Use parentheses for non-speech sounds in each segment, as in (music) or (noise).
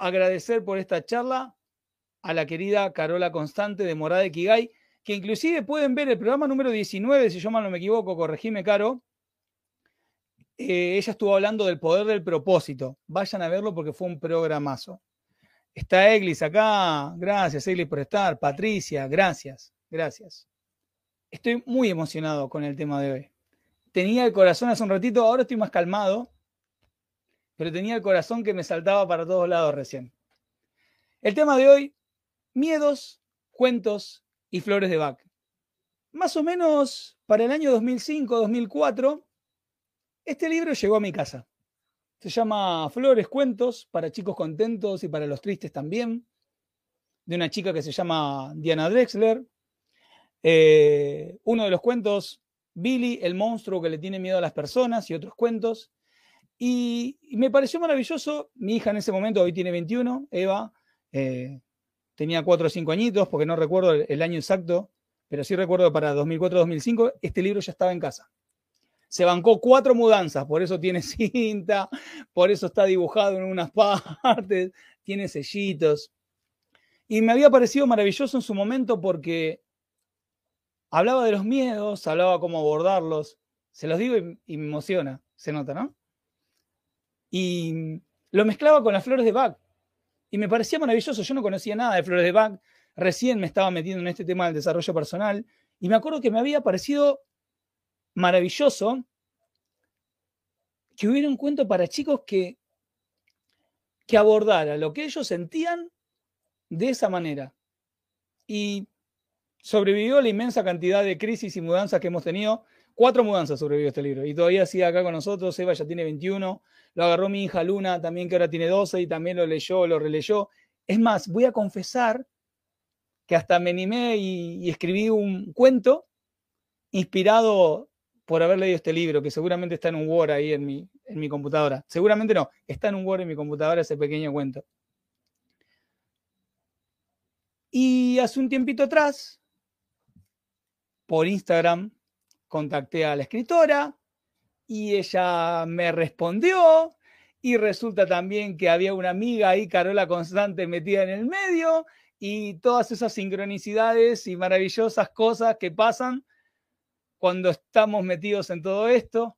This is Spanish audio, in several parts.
Agradecer por esta charla a la querida Carola Constante de Morada de Kigay, que inclusive pueden ver el programa número 19, si yo mal no me equivoco, corregime, Caro. Eh, ella estuvo hablando del poder del propósito. Vayan a verlo porque fue un programazo. Está Eglis acá. Gracias, Eglis, por estar. Patricia, gracias. Gracias. Estoy muy emocionado con el tema de hoy. Tenía el corazón hace un ratito, ahora estoy más calmado pero tenía el corazón que me saltaba para todos lados recién. El tema de hoy, miedos, cuentos y flores de Bach. Más o menos para el año 2005-2004, este libro llegó a mi casa. Se llama Flores, Cuentos, para chicos contentos y para los tristes también, de una chica que se llama Diana Drexler. Eh, uno de los cuentos, Billy, el monstruo que le tiene miedo a las personas y otros cuentos. Y, me pareció maravilloso. Mi hija en ese momento, hoy tiene 21, Eva, eh, tenía 4 o 5 añitos, porque no recuerdo el, año exacto, pero sí recuerdo para 2004-2005 este libro ya estaba en casa. Se bancó cuatro mudanzas, por eso tiene (laughs) cinta, por eso está dibujado en unas (laughs) partes, tiene sellitos. Y me había parecido maravilloso en su momento porque hablaba de los miedos, hablaba cómo abordarlos. Se los digo y me emociona, se nota, ¿no? Y lo mezclaba con las flores de Bach. Y me parecía maravilloso, yo no conocía nada de flores de Bach, recién me estaba metiendo en este tema del desarrollo personal, y me acuerdo que me había parecido maravilloso que hubiera un cuento para chicos que, que abordara lo que ellos sentían de esa manera. Y sobrevivió la inmensa cantidad de crisis y mudanzas que hemos tenido. Cuatro mudanzas sobrevivió este libro y todavía sigue acá con nosotros. Eva ya tiene 21, lo agarró mi hija Luna también, que ahora tiene 12 y también lo leyó, lo releyó. Es más, voy a confesar que hasta me animé y, escribí un cuento inspirado por haber leído este libro, que seguramente está en un Word ahí en mi, en mi computadora. Seguramente no, está en un Word en mi computadora ese pequeño cuento. Y hace un tiempito atrás, por Instagram, contacté a la escritora, y ella me respondió y resulta también que había una amiga ahí, Carola Constante, metida en el medio y todas esas sincronicidades y maravillosas cosas que pasan cuando estamos metidos en todo esto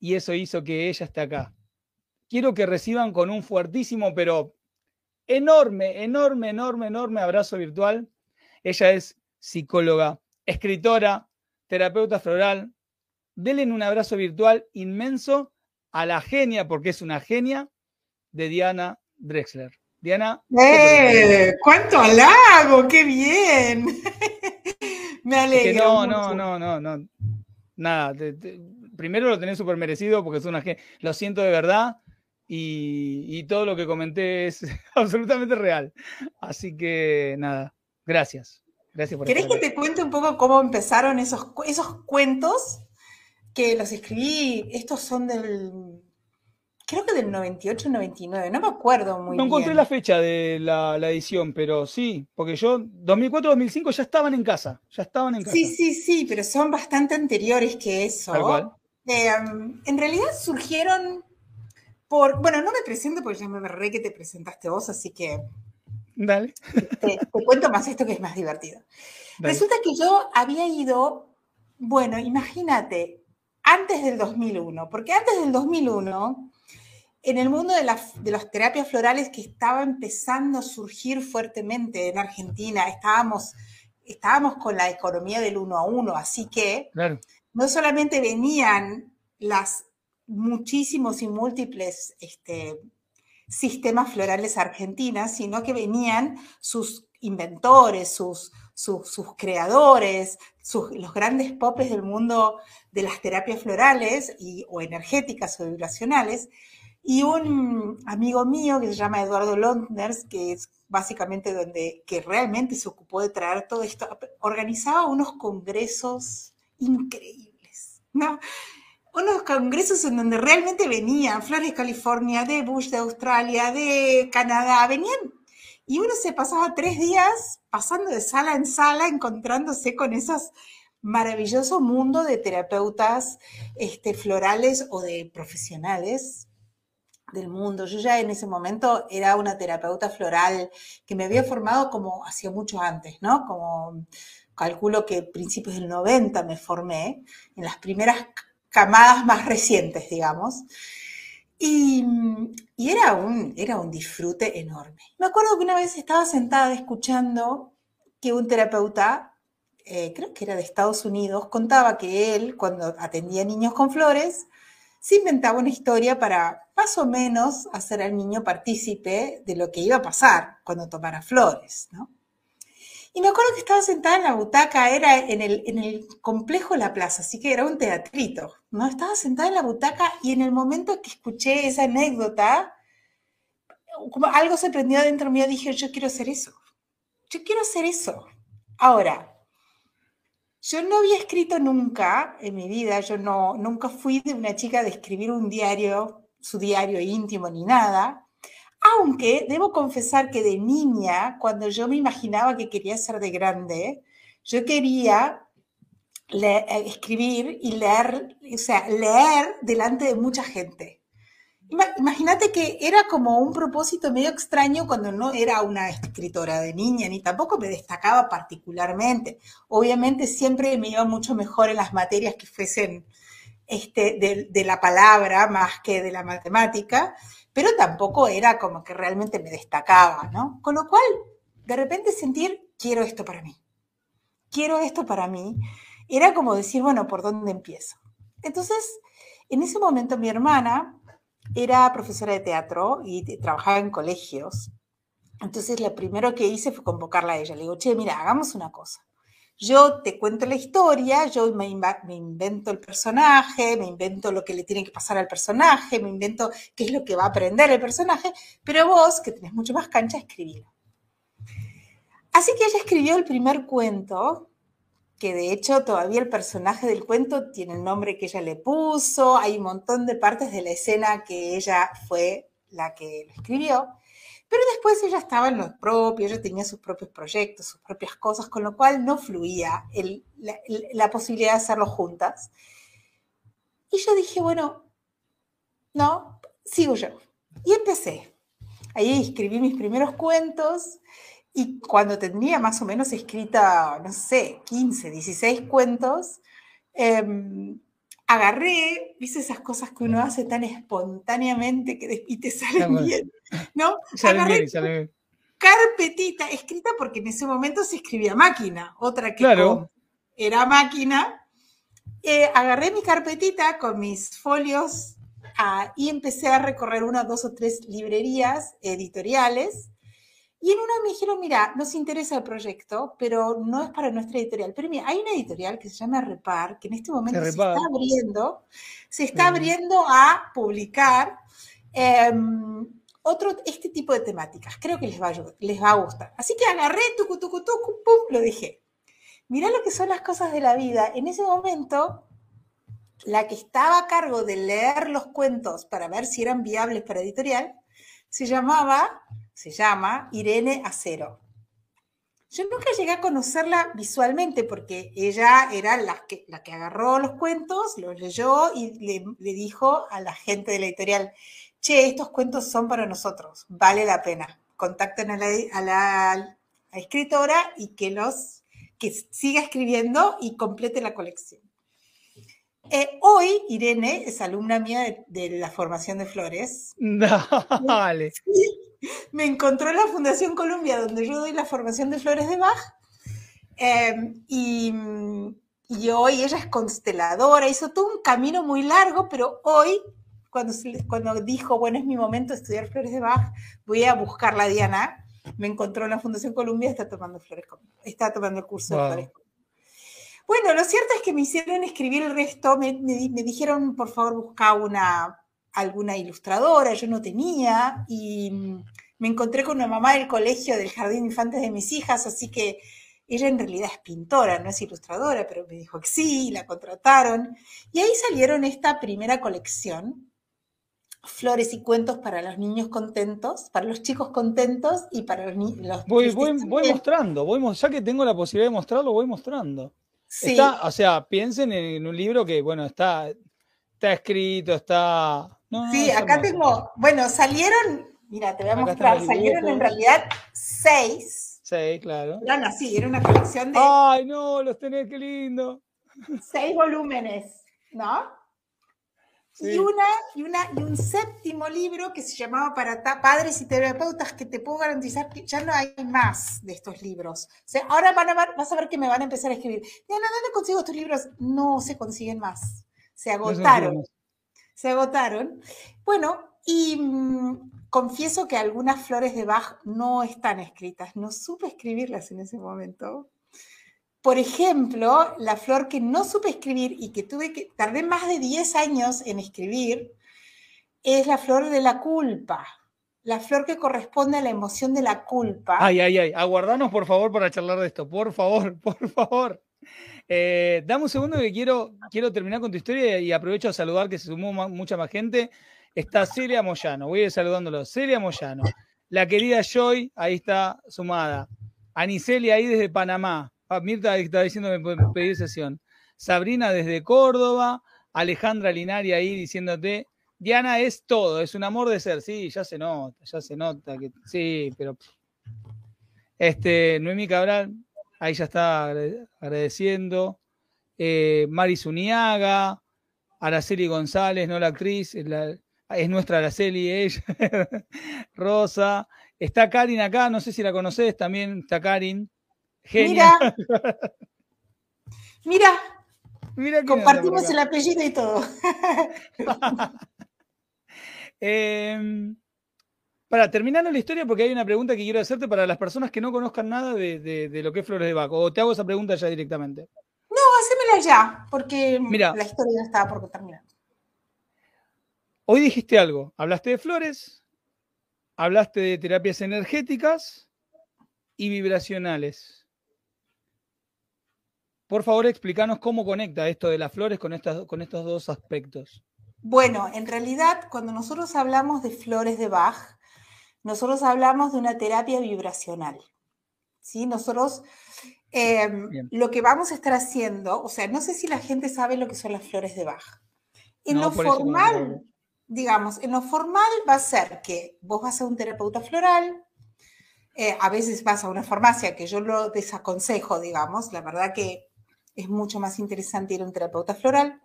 y eso hizo que ella esté acá. Quiero que reciban con un fuertísimo, pero enorme, enorme, enorme, enorme abrazo virtual. Ella es psicóloga, escritora, terapeuta floral, denle un abrazo virtual inmenso a la genia, porque es una genia, de Diana Drexler. Diana. ¡Eh! ¡Cuánto halago! ¡Qué bien! (laughs) Me alegro. no, no, no, no, no. Nada, primero lo tenés súper merecido porque es una genia. Lo siento de verdad. Y, y, todo lo que comenté es (laughs) absolutamente real. Así que nada, gracias. Gracias por ¿Querés que te cuente un poco cómo empezaron esos, esos cuentos? Que los escribí, estos son del, creo que del 98, 99, no me acuerdo muy bien. No encontré la fecha de la, edición, pero sí, porque yo 2004, 2005 ya estaban en casa, ya estaban en casa. Sí, sí, sí, pero son bastante anteriores que eso. Tal cual. Eh, en realidad surgieron por, bueno, no me presento porque ya me re que te presentaste vos, así que... Dale. Te, cuento más esto que es más divertido. Resulta que yo había ido, bueno, imagínate, antes del 2001, porque antes del 2001, en el mundo de, las terapias florales que estaba empezando a surgir fuertemente en Argentina, estábamos, estábamos con la economía del uno a uno, así que no solamente venían las muchísimos y múltiples este, sistemas florales argentinas, sino que venían sus inventores, sus, sus, creadores, los grandes popes del mundo de las terapias florales o energéticas o vibracionales, Y un amigo mío que se llama Eduardo Londers, que es básicamente donde, que realmente se ocupó de traer todo esto, organizaba unos congresos increíbles, ¿no? Unos congresos en donde realmente venían Flores de California, de Bush de Australia, de Canadá, venían y uno se pasaba tres días pasando de sala en sala, encontrándose con esos maravilloso mundo de terapeutas este, florales o de profesionales del mundo. Yo ya en ese momento era una terapeuta floral que me había formado como hacía mucho antes, ¿no? Como calculo que principios del 90 me formé, en las primeras camadas más recientes, digamos. Y, era, un, era un disfrute enorme. Me acuerdo que una vez estaba sentada escuchando que un terapeuta, eh, creo que era de Estados Unidos, contaba que él, cuando atendía niños con flores, se inventaba una historia para más o menos hacer al niño partícipe de lo que iba a pasar cuando tomara flores. Y me acuerdo que estaba sentada en la butaca, era en el, en el complejo La Plaza, así que era un teatrito, ¿no? Estaba sentada en la butaca y en el momento que escuché esa anécdota, como algo se prendió dentro mío, dije, yo quiero hacer eso. Yo quiero hacer eso. Ahora, yo no había escrito nunca en mi vida, yo no, nunca fui de una chica de escribir un diario, su diario íntimo ni nada. Aunque debo confesar que de niña, cuando yo me imaginaba que quería ser de grande, yo quería eh, escribir y leer, o sea, leer delante de mucha gente. Imagínate que era como un propósito medio extraño cuando no era una escritora de niña, ni tampoco me destacaba particularmente. Obviamente siempre me iba mucho mejor en las materias que fuesen este, de, de la palabra más que de la matemática, pero tampoco era como que realmente me destacaba, ¿no? Con lo cual, de repente sentir, quiero esto para mí, quiero esto para mí, era como decir, bueno, ¿por dónde empiezo? Entonces, en ese momento mi hermana era profesora de teatro y trabajaba en colegios. Entonces, lo primero que hice fue convocarla a ella. Le digo, che, mira, hagamos una cosa. Yo te cuento la historia, yo me, invento el personaje, me invento lo que le tiene que pasar al personaje, me invento qué es lo que va a aprender el personaje, pero vos, que tenés mucho más cancha, escribilo. Así que ella escribió el primer cuento, que de hecho todavía el personaje del cuento tiene el nombre que ella le puso, hay un montón de partes de la escena que ella fue la que lo escribió. Pero después ella estaba en lo propio, ella tenía sus propios proyectos, sus propias cosas, con lo cual no fluía la, posibilidad de hacerlo juntas. Y yo dije, bueno, no, sigo yo. Y empecé. Ahí escribí mis primeros cuentos y cuando tenía más o menos escrita, no sé, 15, 16 cuentos, em, agarré, viste esas cosas que uno hace tan espontáneamente que y te salen bien, ¿no? (laughs) agarré carpetita escrita porque en ese momento se escribía máquina, otra que era máquina. Eh, agarré mi carpetita con mis folios ah, y empecé a recorrer unas dos o tres librerías editoriales y en una me dijeron, mira, nos interesa el proyecto, pero no es para nuestra editorial. Pero mira, hay una editorial que se llama Repar, que en este momento se está abriendo, se está abriendo a publicar em, otro, este tipo de temáticas. Creo que les va a, les va a gustar. Así que agarré, tucu, tucu, tucu, pum, lo dejé. Mirá lo que son las cosas de la vida. En ese momento, la que estaba a cargo de leer los cuentos para ver si eran viables para editorial, se llamaba se llama Irene Acero. Yo nunca llegué a conocerla visualmente porque ella era la que, la que agarró los cuentos, los leyó y le, dijo a la gente de la editorial, che, estos cuentos son para nosotros, vale la pena. Contacten a la, escritora y que, los, que siga escribiendo y complete la colección. Eh, hoy Irene es alumna mía de, la formación de flores. (laughs) Dale me encontró en la Fundación Columbia, donde yo doy la formación de flores de Bach. Em, y, hoy ella es consteladora, hizo todo un camino muy largo, pero hoy, cuando, cuando dijo, bueno, es mi momento de estudiar flores de Bach, voy a buscar la Diana, me encontró en la Fundación Columbia, está tomando flores está tomando el curso de flores bueno, lo cierto es que me hicieron escribir el resto, me, me, dijeron, por favor, busca una alguna ilustradora, yo no tenía, y me encontré con una mamá del colegio del Jardín de Infantes de mis hijas, así que ella en realidad es pintora, no es ilustradora, pero me dijo que sí, la contrataron. Y ahí salieron esta primera colección, Flores y cuentos para los niños contentos, para los chicos contentos y para los niños. Voy, voy, voy, mostrando, voy, ya que tengo la posibilidad de mostrarlo, voy mostrando. Sí. o sea, piensen en un libro que, bueno, está, está escrito, está... sí, acá tengo, bueno, salieron, mira, te voy a mostrar, salieron en realidad seis Sí, claro. Eran así, era una colección de. ¡Ay, no! Los tenés, qué lindo. Seis volúmenes, ¿no? Y, una, y, una, y un séptimo libro que se llamaba Para Padres y Terapeutas, que te puedo garantizar que ya no hay más de estos libros. O sea, ahora van a ver, vas a ver que me van a empezar a escribir. Diana, ¿dónde consigo estos libros? No se consiguen más. Se agotaron. Se agotaron. Bueno, y mm, confieso que algunas flores de Bach no están escritas, no supe escribirlas en ese momento. Por ejemplo, la flor que no supe escribir y que tuve que, tardé más de 10 años en escribir, es la flor de la culpa. La flor que corresponde a la emoción de la culpa. Ay, ay, ay. Aguardanos, por favor, para charlar de esto. Por favor, (laughs) por favor. Eh, dame un segundo que quiero, quiero terminar con tu historia y aprovecho a saludar que se sumó mucha más gente está Celia Moyano. Voy a ir saludándolo. Celia Moyano. La querida Joy, ahí está sumada. Anicelia ahí desde Panamá. Ah, Mirta está diciendo me pedir sesión. Sabrina desde Córdoba. Alejandra Linari ahí diciéndote. Diana es todo, es un amor de ser. Sí, ya se nota, ya se nota. que Sí, pero. Este, Noemí Cabral, ahí ya está agradeciendo. Eh, Mari Zuniaga, Araceli González, no la actriz, la, es nuestra Araceli, ella, (laughs) Rosa. Está Karin acá, no sé si la conoces, también está Karin. Genia. Mira, (laughs) Mira, compartimos el apellido y todo. (laughs) Em, para terminar la historia, porque hay una pregunta que quiero hacerte para las personas que no conozcan nada de, lo que es Flores de Baco, o te hago esa pregunta ya directamente. No, hacémela ya, porque la historia ya estaba por terminar. Hoy dijiste algo, hablaste de flores, hablaste de terapias energéticas y vibracionales. Por favor, explícanos cómo conecta esto de las flores con, con estos dos aspectos. Bueno, en realidad, cuando nosotros hablamos de flores de Bach, nosotros hablamos de una terapia vibracional. ¿sí? Nosotros em, lo que vamos a estar haciendo, o sea, no sé si la gente sabe lo que son las flores de Bach. En lo formal, digamos, en lo formal va a ser que vos vas a un terapeuta floral, eh, a veces vas a una farmacia, que yo lo desaconsejo, digamos, la verdad que es mucho más interesante ir a un terapeuta floral,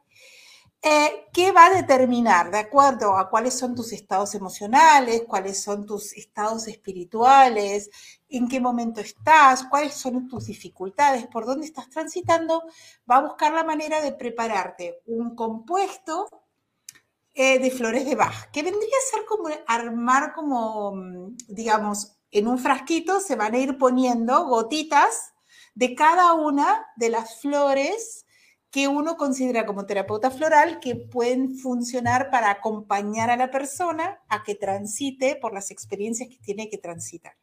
eh, que va a determinar, de acuerdo a cuáles son tus estados emocionales, cuáles son tus estados espirituales, en qué momento estás, cuáles son tus dificultades, por dónde estás transitando, va a buscar la manera de prepararte un compuesto eh, de flores de Bach, que vendría a ser como armar como, mm, digamos, en un frasquito se van a ir poniendo gotitas de cada una de las flores que uno considera como terapeuta floral que pueden funcionar para acompañar a la persona a que transite por las experiencias que tiene que transitar.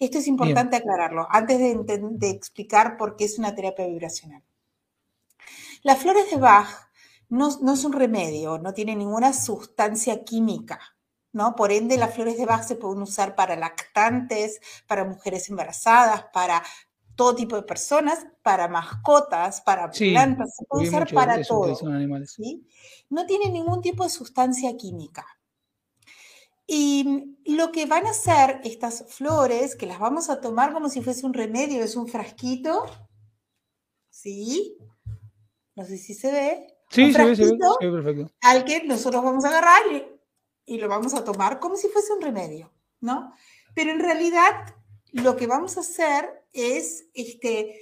Esto es importante aclararlo antes de, de explicar por qué es una terapia vibracional. Las flores de Bach no, es un remedio, no tiene ninguna sustancia química. ¿no? Por ende, las flores de Bach se pueden usar para lactantes, para mujeres embarazadas, para todo tipo de personas, para mascotas, para plantas, se puede usar para todo. No tiene ningún tipo de sustancia química. Y lo que van a hacer estas flores, que las vamos a tomar como si fuese un remedio, es un frasquito, ¿sí? No sé si se ve. Sí, sí, sí, perfecto. Al que nosotros vamos a agarrar y, lo vamos a tomar como si fuese un remedio, ¿no? Pero en realidad lo que vamos a hacer es este,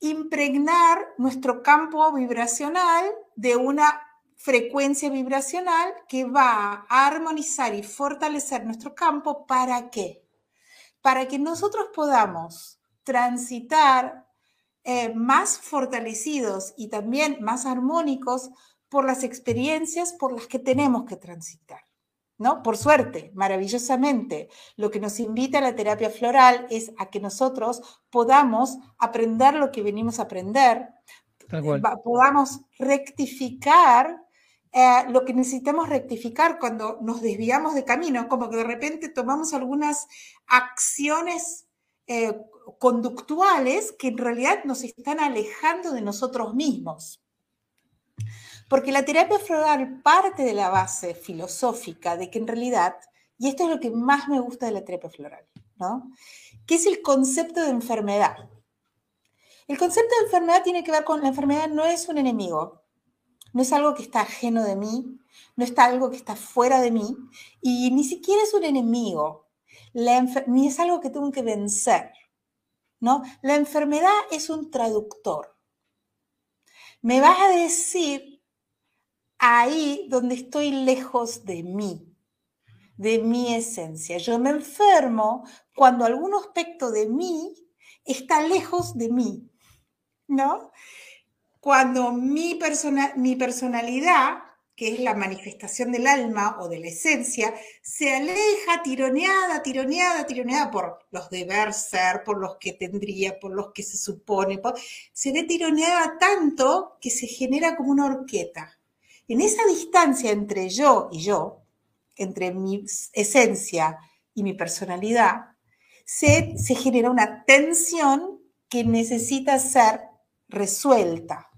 impregnar nuestro campo vibracional de una frecuencia vibracional que va a armonizar y fortalecer nuestro campo. ¿Para qué? Para que nosotros podamos transitar eh, más fortalecidos y también más armónicos por las experiencias por las que tenemos que transitar. ¿No? Por suerte, maravillosamente, lo que nos invita a la terapia floral es a que nosotros podamos aprender lo que venimos a aprender, podamos rectificar eh, lo que necesitamos rectificar cuando nos desviamos de camino, como que de repente tomamos algunas acciones eh, conductuales que en realidad nos están alejando de nosotros mismos. Porque la terapia floral parte de la base filosófica de que en realidad, y esto es lo que más me gusta de la terapia floral, ¿no? Que es el concepto de enfermedad. El concepto de enfermedad tiene que ver con la enfermedad no es un enemigo, no es algo que está ajeno de mí, no es algo que está fuera de mí y ni siquiera es un enemigo, ni es algo que tengo que vencer. ¿no? La enfermedad es un traductor. Me vas a decir ahí donde estoy lejos de mí, de mi esencia. Yo me enfermo cuando algún aspecto de mí está lejos de mí, ¿no? Cuando mi, persona, mi personalidad que es la manifestación del alma o de la esencia, se aleja tironeada, tironeada, tironeada por los deber ser, por los que tendría, por los que se supone, se ve tironeada tanto que se genera como una horqueta. En esa distancia entre yo y yo, entre mi esencia y mi personalidad, se, genera una tensión que necesita ser resuelta.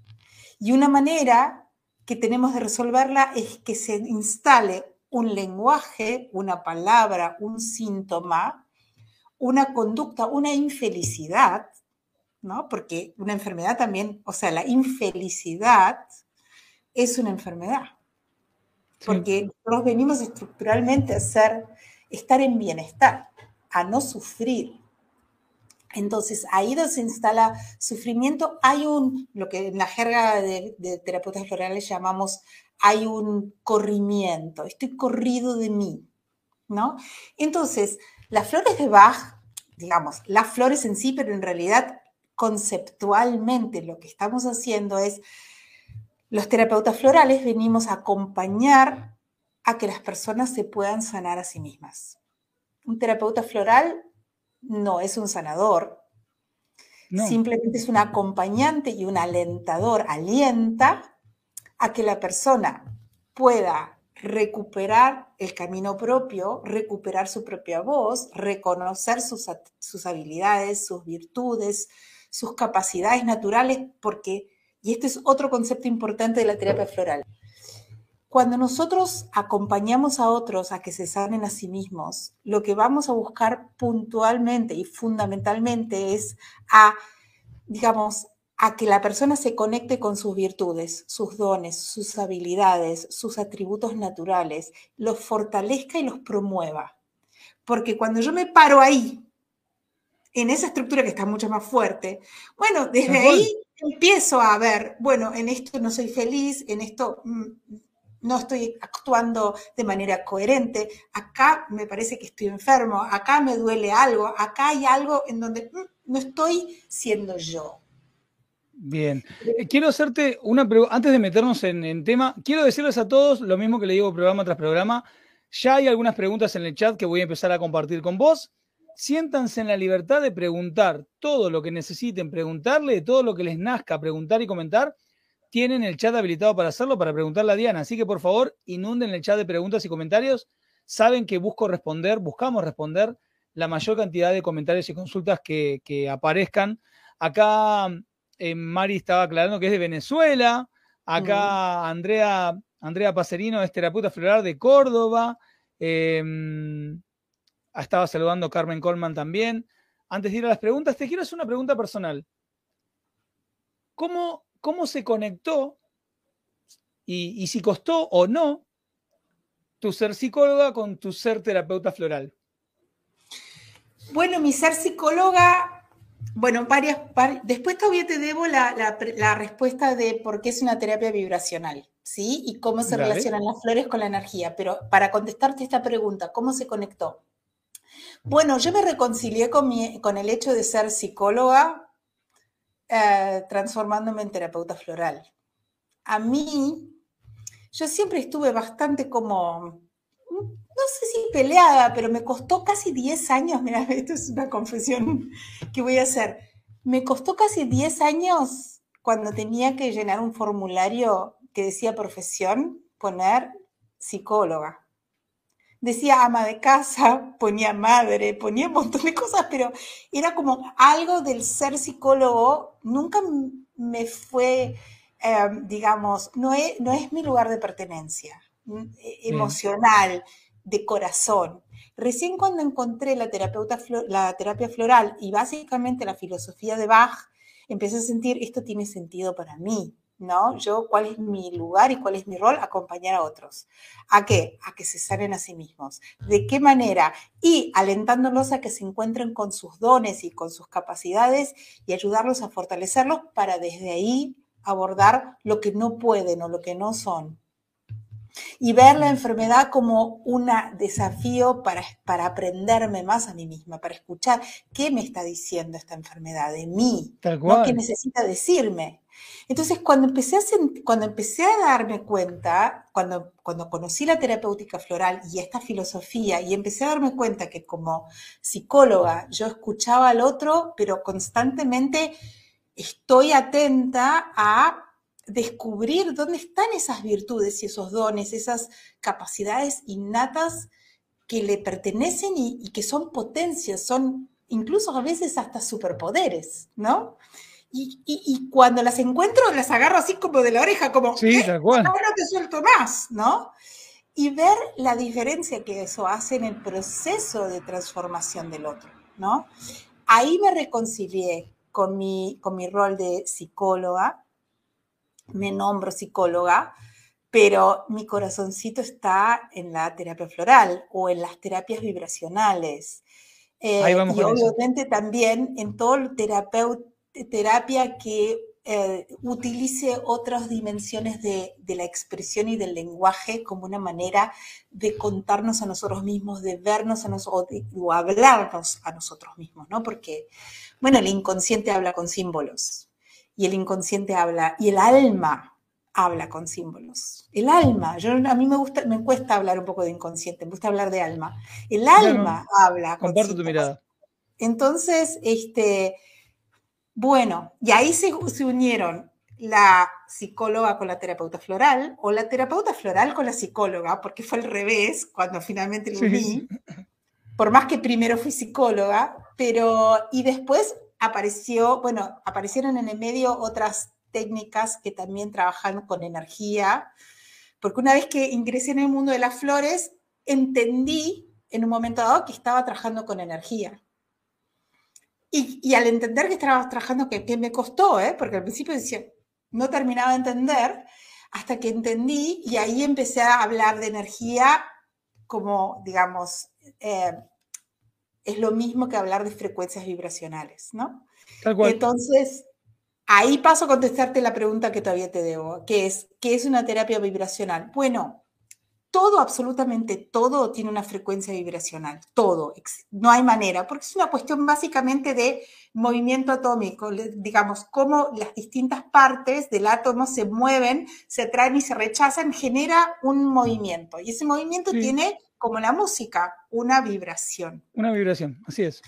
Y una manera que tenemos de resolverla es que se instale un lenguaje, una palabra, un síntoma, una conducta, una infelicidad, ¿no? Porque una enfermedad también, o sea, la infelicidad es una enfermedad. Porque nosotros venimos estructuralmente a ser, estar en bienestar, a no sufrir. Entonces, ahí donde se instala sufrimiento, hay un, lo que en la jerga de, terapeutas florales llamamos, hay un corrimiento, estoy corrido de mí, ¿no? Entonces, las flores de Bach, digamos, las flores en sí, pero en realidad conceptualmente lo que estamos haciendo es, los terapeutas florales venimos a acompañar a que las personas se puedan sanar a sí mismas. Un terapeuta floral no es un sanador, simplemente es un acompañante y un alentador, alienta a que la persona pueda recuperar el camino propio, recuperar su propia voz, reconocer sus, sus, habilidades, sus virtudes, sus capacidades naturales, porque, y este es otro concepto importante de la terapia floral, cuando nosotros acompañamos a otros a que se sanen a sí mismos, lo que vamos a buscar puntualmente y fundamentalmente es a, digamos, a que la persona se conecte con sus virtudes, sus dones, sus habilidades, sus atributos naturales, los fortalezca y los promueva. Porque cuando yo me paro ahí, en esa estructura que está mucho más fuerte, bueno, desde ahí empiezo a ver, bueno, en esto no soy feliz, en esto mm, no estoy actuando de manera coherente, acá me parece que estoy enfermo, acá me duele algo, acá hay algo en donde mm, no estoy siendo yo. Bien, eh, quiero hacerte una pregunta, antes de meternos en, en, tema, quiero decirles a todos lo mismo que le digo programa tras programa, ya hay algunas preguntas en el chat que voy a empezar a compartir con vos. Siéntanse en la libertad de preguntar todo lo que necesiten preguntarle, todo lo que les nazca preguntar y comentar tienen el chat habilitado para hacerlo, para preguntarle a Diana. Así que por favor, inunden el chat de preguntas y comentarios. Saben que busco responder, buscamos responder la mayor cantidad de comentarios y consultas que, aparezcan. Acá eh, Mari estaba aclarando que es de Venezuela. Acá Andrea, Andrea Pacerino es terapeuta floral de Córdoba. Em, estaba saludando Carmen Colman también. Antes de ir a las preguntas, te quiero hacer una pregunta personal. ¿Cómo cómo se conectó y, si costó o no tu ser psicóloga con tu ser terapeuta floral. Bueno, mi ser psicóloga, bueno, varias, después todavía te debo la, respuesta de por qué es una terapia vibracional, ¿sí? Y cómo se relacionan las flores con la energía. Pero para contestarte esta pregunta, ¿cómo se conectó? Bueno, yo me reconcilié con, con el hecho de ser psicóloga eh, transformándome en terapeuta floral. A mí, yo siempre estuve bastante como, no sé si peleada, pero me costó casi 10 años, (laughs) mira, esto es una confesión que voy a hacer, me costó casi 10 años cuando tenía que llenar un formulario que decía profesión, poner psicóloga. Decía ama de casa, ponía madre, ponía un montón de cosas, pero era como algo del ser psicólogo, nunca me fue, eh, digamos, no es, no es mi lugar de pertenencia e, emocional, de corazón. Recién cuando encontré la, terapeuta, la terapia floral y básicamente la filosofía de Bach, empecé a sentir, esto tiene sentido para mí, ¿no? Yo, ¿cuál es mi lugar y cuál es mi rol? Acompañar a otros. ¿A qué? A que se sanen a sí mismos. ¿De qué manera? Y alentándolos a que se encuentren con sus dones y con sus capacidades y ayudarlos a fortalecerlos para desde ahí abordar lo que no pueden o lo que no son y ver la enfermedad como un desafío para, para aprenderme más a mí misma, para escuchar qué me está diciendo esta enfermedad de mí, no qué necesita decirme. Entonces, cuando empecé a, cuando empecé a darme cuenta, cuando, cuando conocí la terapéutica floral y esta filosofía, y empecé a darme cuenta que como psicóloga yo escuchaba al otro, pero constantemente estoy atenta a descubrir dónde están esas virtudes y esos dones, esas capacidades innatas que le pertenecen y, que son potencias, son incluso a veces hasta superpoderes, ¿no? Y, cuando las encuentro, las agarro así como de la oreja, como, sí, ¿eh? Ahora te suelto más, ¿no? Y ver la diferencia que eso hace en el proceso de transformación del otro, ¿no? Ahí me reconcilié con mi, con mi rol de psicóloga, me nombro psicóloga, pero mi corazoncito está en la terapia floral o en las terapias vibracionales. Eh, y obviamente también en todo terapia que eh, utilice otras dimensiones de, la expresión y del lenguaje como una manera de contarnos a nosotros mismos, de vernos a nosotros o hablarnos a nosotros mismos, ¿no? Porque, bueno, el inconsciente habla con símbolos y el inconsciente habla, y el alma habla con símbolos. El alma, yo, a mí me, gusta, me cuesta hablar un poco de inconsciente, me gusta hablar de alma. El alma habla. Con comparto tu mirada. Entonces, este, bueno, y ahí se, se unieron la psicóloga con la terapeuta floral o la terapeuta floral con la psicóloga, porque fue al revés cuando finalmente lo uní. Por más que primero fui psicóloga, pero y después apareció, bueno, aparecieron en el medio otras técnicas que también trabajan con energía, porque una vez que ingresé en el mundo de las flores, entendí en un momento dado que estaba trabajando con energía. Y, al entender que estaba trabajando, que, que me costó, ¿eh? porque al principio decía, no terminaba de entender, hasta que entendí y ahí empecé a hablar de energía como, digamos, eh, es lo mismo que hablar de frecuencias vibracionales, ¿no? Entonces, ahí paso a contestarte la pregunta que todavía te debo, que es, ¿qué es una terapia vibracional? Bueno, todo, absolutamente todo tiene una frecuencia vibracional, todo, no hay manera, porque es una cuestión básicamente de movimiento atómico, digamos, cómo las distintas partes del átomo se mueven, se atraen y se rechazan, genera un movimiento, y ese movimiento tiene como la música, una vibración. Una vibración, así es.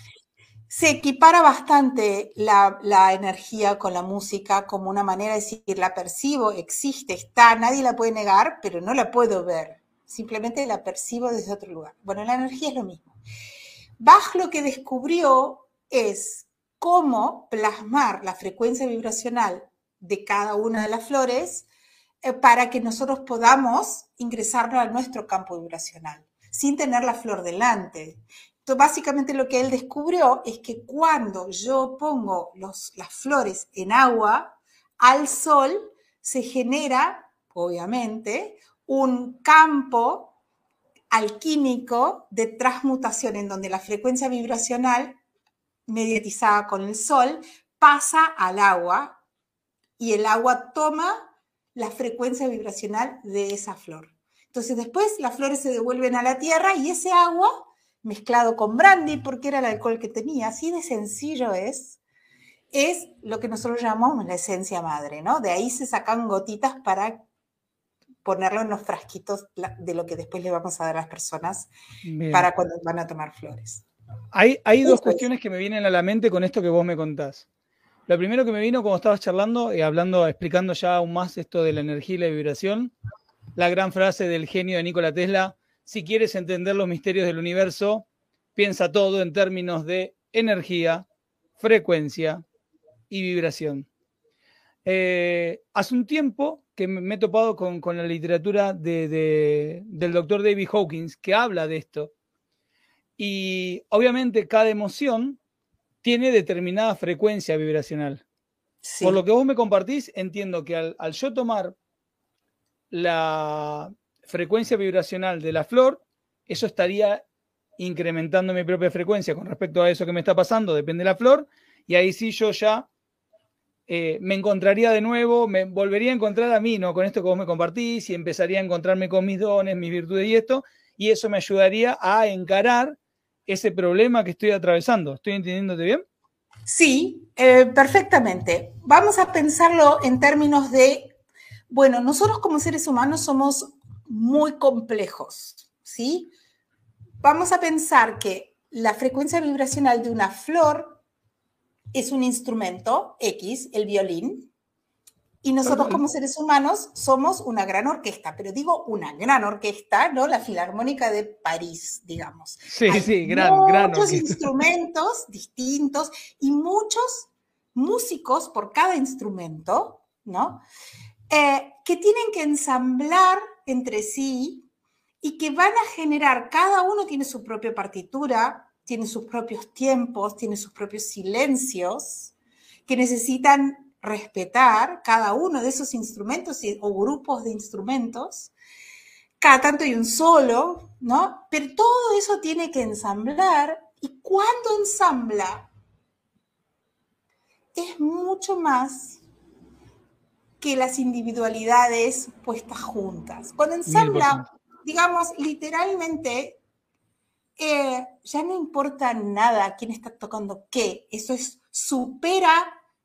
Se equipara bastante la, energía con la música como una manera de decir, la percibo, existe, está, nadie la puede negar, pero no la puedo ver. Simplemente la percibo desde otro lugar. Bueno, la energía es lo mismo. Bach lo que descubrió es cómo plasmar la frecuencia vibracional de cada una de las flores eh, para que nosotros podamos ingresarlo a nuestro campo vibracional sin tener la flor delante. Entonces, básicamente lo que él descubrió es que cuando yo pongo las flores en agua, al sol se genera, obviamente, un campo alquímico de transmutación en donde la frecuencia vibracional mediatizada con el sol pasa al agua y el agua toma la frecuencia vibracional de esa flor. Entonces después las flores se devuelven a la tierra y ese agua mezclado con brandy, porque era el alcohol que tenía, así de sencillo es, es lo que nosotros llamamos la esencia madre, ¿no? De ahí se sacan gotitas para ponerlo en los frasquitos de lo que después le vamos a dar a las personas para cuando van a tomar flores. Hay, hay dos cuestiones que me vienen a la mente con esto que vos me contás. Lo primero que me vino cuando estabas charlando y hablando, explicando ya aún más esto de la energía y la vibración, la gran frase del genio de Nikola Tesla, si quieres entender los misterios del universo, piensa todo en términos de energía, frecuencia y vibración. Eh, hace un tiempo que me he topado con, la literatura del doctor David Hawkins que habla de esto. Y obviamente cada emoción tiene determinada frecuencia vibracional. Por lo que vos me compartís, entiendo que al, al yo tomar la frecuencia vibracional de la flor, eso estaría incrementando mi propia frecuencia con respecto a eso que me está pasando, depende de la flor, y ahí sí yo ya eh, me encontraría de nuevo, me volvería a encontrar a mí, ¿no? Con esto que vos me compartís y empezaría a encontrarme con mis dones, mis virtudes y esto, y eso me ayudaría a encarar ese problema que estoy atravesando. ¿Estoy entendiéndote bien? Sí, eh, perfectamente. Vamos a pensarlo en términos de, bueno, nosotros como seres humanos somos muy complejos, ¿sí? Vamos a pensar que la frecuencia vibracional de una flor es un instrumento X, el violín, y nosotros como seres humanos somos una gran orquesta, pero digo una gran orquesta, ¿no? La Filarmónica de París, digamos. Sí, sí, gran, gran. Muchos instrumentos distintos y muchos músicos por cada instrumento, ¿no? Eh, que tienen que ensamblar entre sí y que van a generar, cada uno tiene su propia partitura, tiene sus propios tiempos, tiene sus propios silencios, que necesitan respetar cada uno de esos instrumentos o grupos de instrumentos. Cada tanto hay un solo, ¿no? Pero todo eso tiene que ensamblar y cuando ensambla es mucho más que las individualidades puestas juntas. Cuando ensambla, digamos, literalmente, eh, ya no importa nada quién está tocando qué, eso es, supera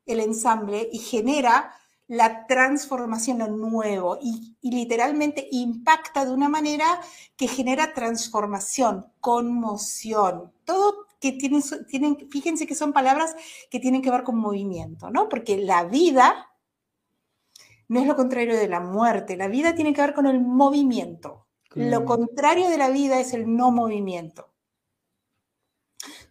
el ensamble y genera la transformación, lo nuevo, y, literalmente impacta de una manera que genera transformación, conmoción, todo que tienen, tienen, fíjense que son palabras que tienen que ver con movimiento, ¿no? Porque la vida no es lo contrario de la muerte, la vida tiene que ver con el movimiento. Lo contrario de la vida es el no movimiento.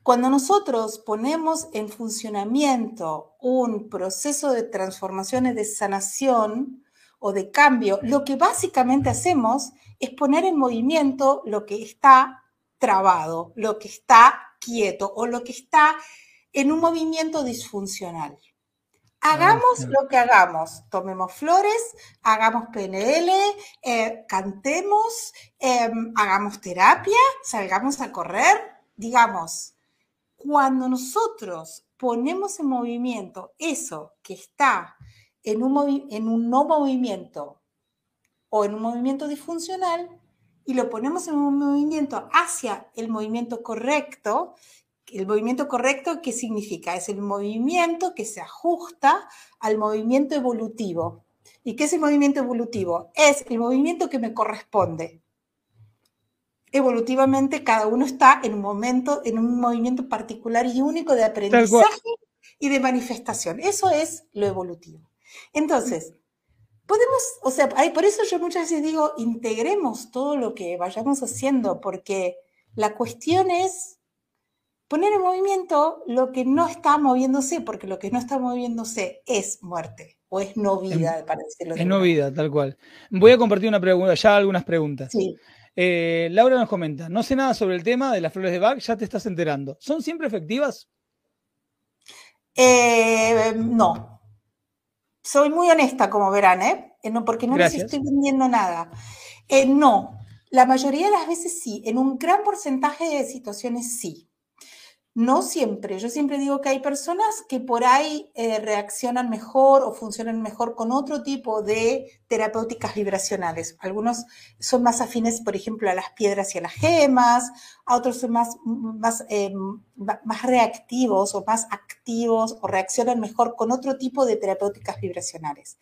Cuando nosotros ponemos en funcionamiento un proceso de transformaciones de sanación o de cambio, lo que básicamente hacemos es poner en movimiento lo que está trabado, lo que está quieto o lo que está en un movimiento disfuncional. Hagamos lo que hagamos, tomemos flores, hagamos PNL, eh, cantemos, em, hagamos terapia, salgamos a correr, digamos, cuando nosotros ponemos en movimiento eso que está en un, en un no movimiento o en un movimiento disfuncional y lo ponemos en un movimiento hacia el movimiento correcto, el movimiento correcto, ¿qué significa? Es el movimiento que se ajusta al movimiento evolutivo. ¿Y qué es el movimiento evolutivo? Es el movimiento que me corresponde evolutivamente cada uno está en un momento, en un movimiento particular y único de aprendizaje y de manifestación. Eso es lo evolutivo. Entonces, podemos, o sea, por eso yo muchas veces digo, integremos todo lo que vayamos haciendo, porque la cuestión es poner en movimiento lo que no está moviéndose, porque lo que no está moviéndose es muerte o es no vida, para decirlo Es no vida, tal cual. Voy a compartir una pregunta, ya algunas preguntas. Sí. Eh, Laura nos comenta, no sé nada sobre el tema de las flores de Bach, ya te estás enterando. ¿Son siempre efectivas? Eh, no. Soy muy honesta, como verán, ¿eh? eh no, porque no les estoy vendiendo nada. no, la mayoría de las veces sí, en un gran porcentaje de situaciones sí. No siempre. Yo siempre digo que hay personas que por ahí eh, reaccionan mejor o funcionan mejor con otro tipo de terapéuticas vibracionales. Algunos son más afines, por ejemplo, a las piedras y a las gemas, a otros son más, más, eh, más reactivos o más activos o reaccionan mejor con otro tipo de terapéuticas vibracionales.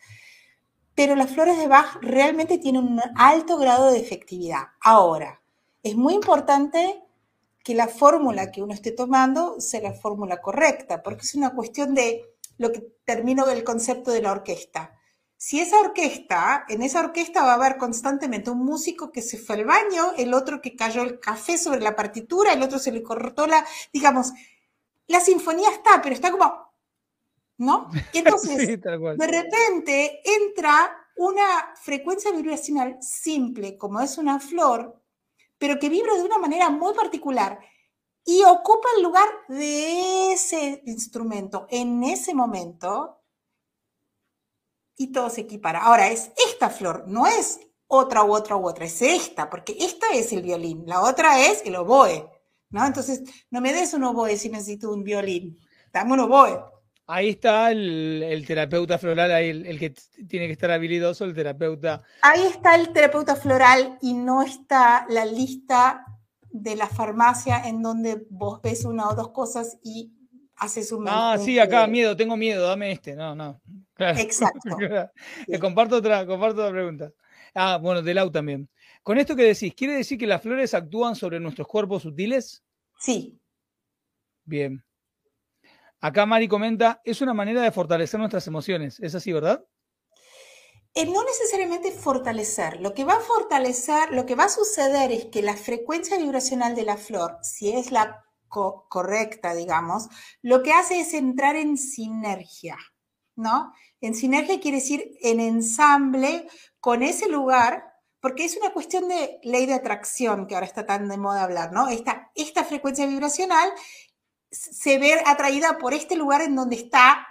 pero las flores de Bach realmente tienen un alto grado de efectividad. Ahora, es muy importante que la fórmula que uno esté tomando sea la fórmula correcta, porque es una cuestión de lo que termino del concepto de la orquesta. Si esa orquesta, en esa orquesta va a haber constantemente un músico que se fue al baño, el otro que cayó el café sobre la partitura, el otro se le cortó la, digamos, la sinfonía está, pero está como, ¿no? (laughs) Y entonces, de repente entra una frecuencia vibracional simple, como es una flor, pero que vibra de una manera muy particular y ocupa el lugar de ese instrumento en ese momento y todo se equipara. Ahora, es esta flor, no es otra u otra u otra, es esta, porque esta es el violín, la otra es el oboe, ¿no? Entonces, no me des un oboe si necesito un violín, dame un oboe. Ahí está el, terapeuta floral, ahí el, que tiene que estar habilidoso, el terapeuta. Ahí está el terapeuta floral y no está la lista de la farmacia en donde vos ves una o dos cosas y haces un... Ah, sí, acá, miedo, tengo miedo, dame este. No, no. Exacto. (laughs) comparto, otra, comparto otra pregunta. Ah, bueno, de Lau también. Con esto que decís, ¿quiere decir que las flores actúan sobre nuestros cuerpos sutiles? Sí. Bien. Acá Mari comenta, es una manera de fortalecer nuestras emociones. ¿Es así, verdad? no necesariamente fortalecer. Lo que va a fortalecer, lo que va a suceder es que la frecuencia vibracional de la flor, si es la correcta, digamos, lo que hace es entrar en sinergia, ¿no? En sinergia quiere decir en ensamble con ese lugar, porque es una cuestión de ley de atracción que ahora está tan de moda hablar, ¿no? Esta, esta frecuencia vibracional se ve atraída por este lugar en donde está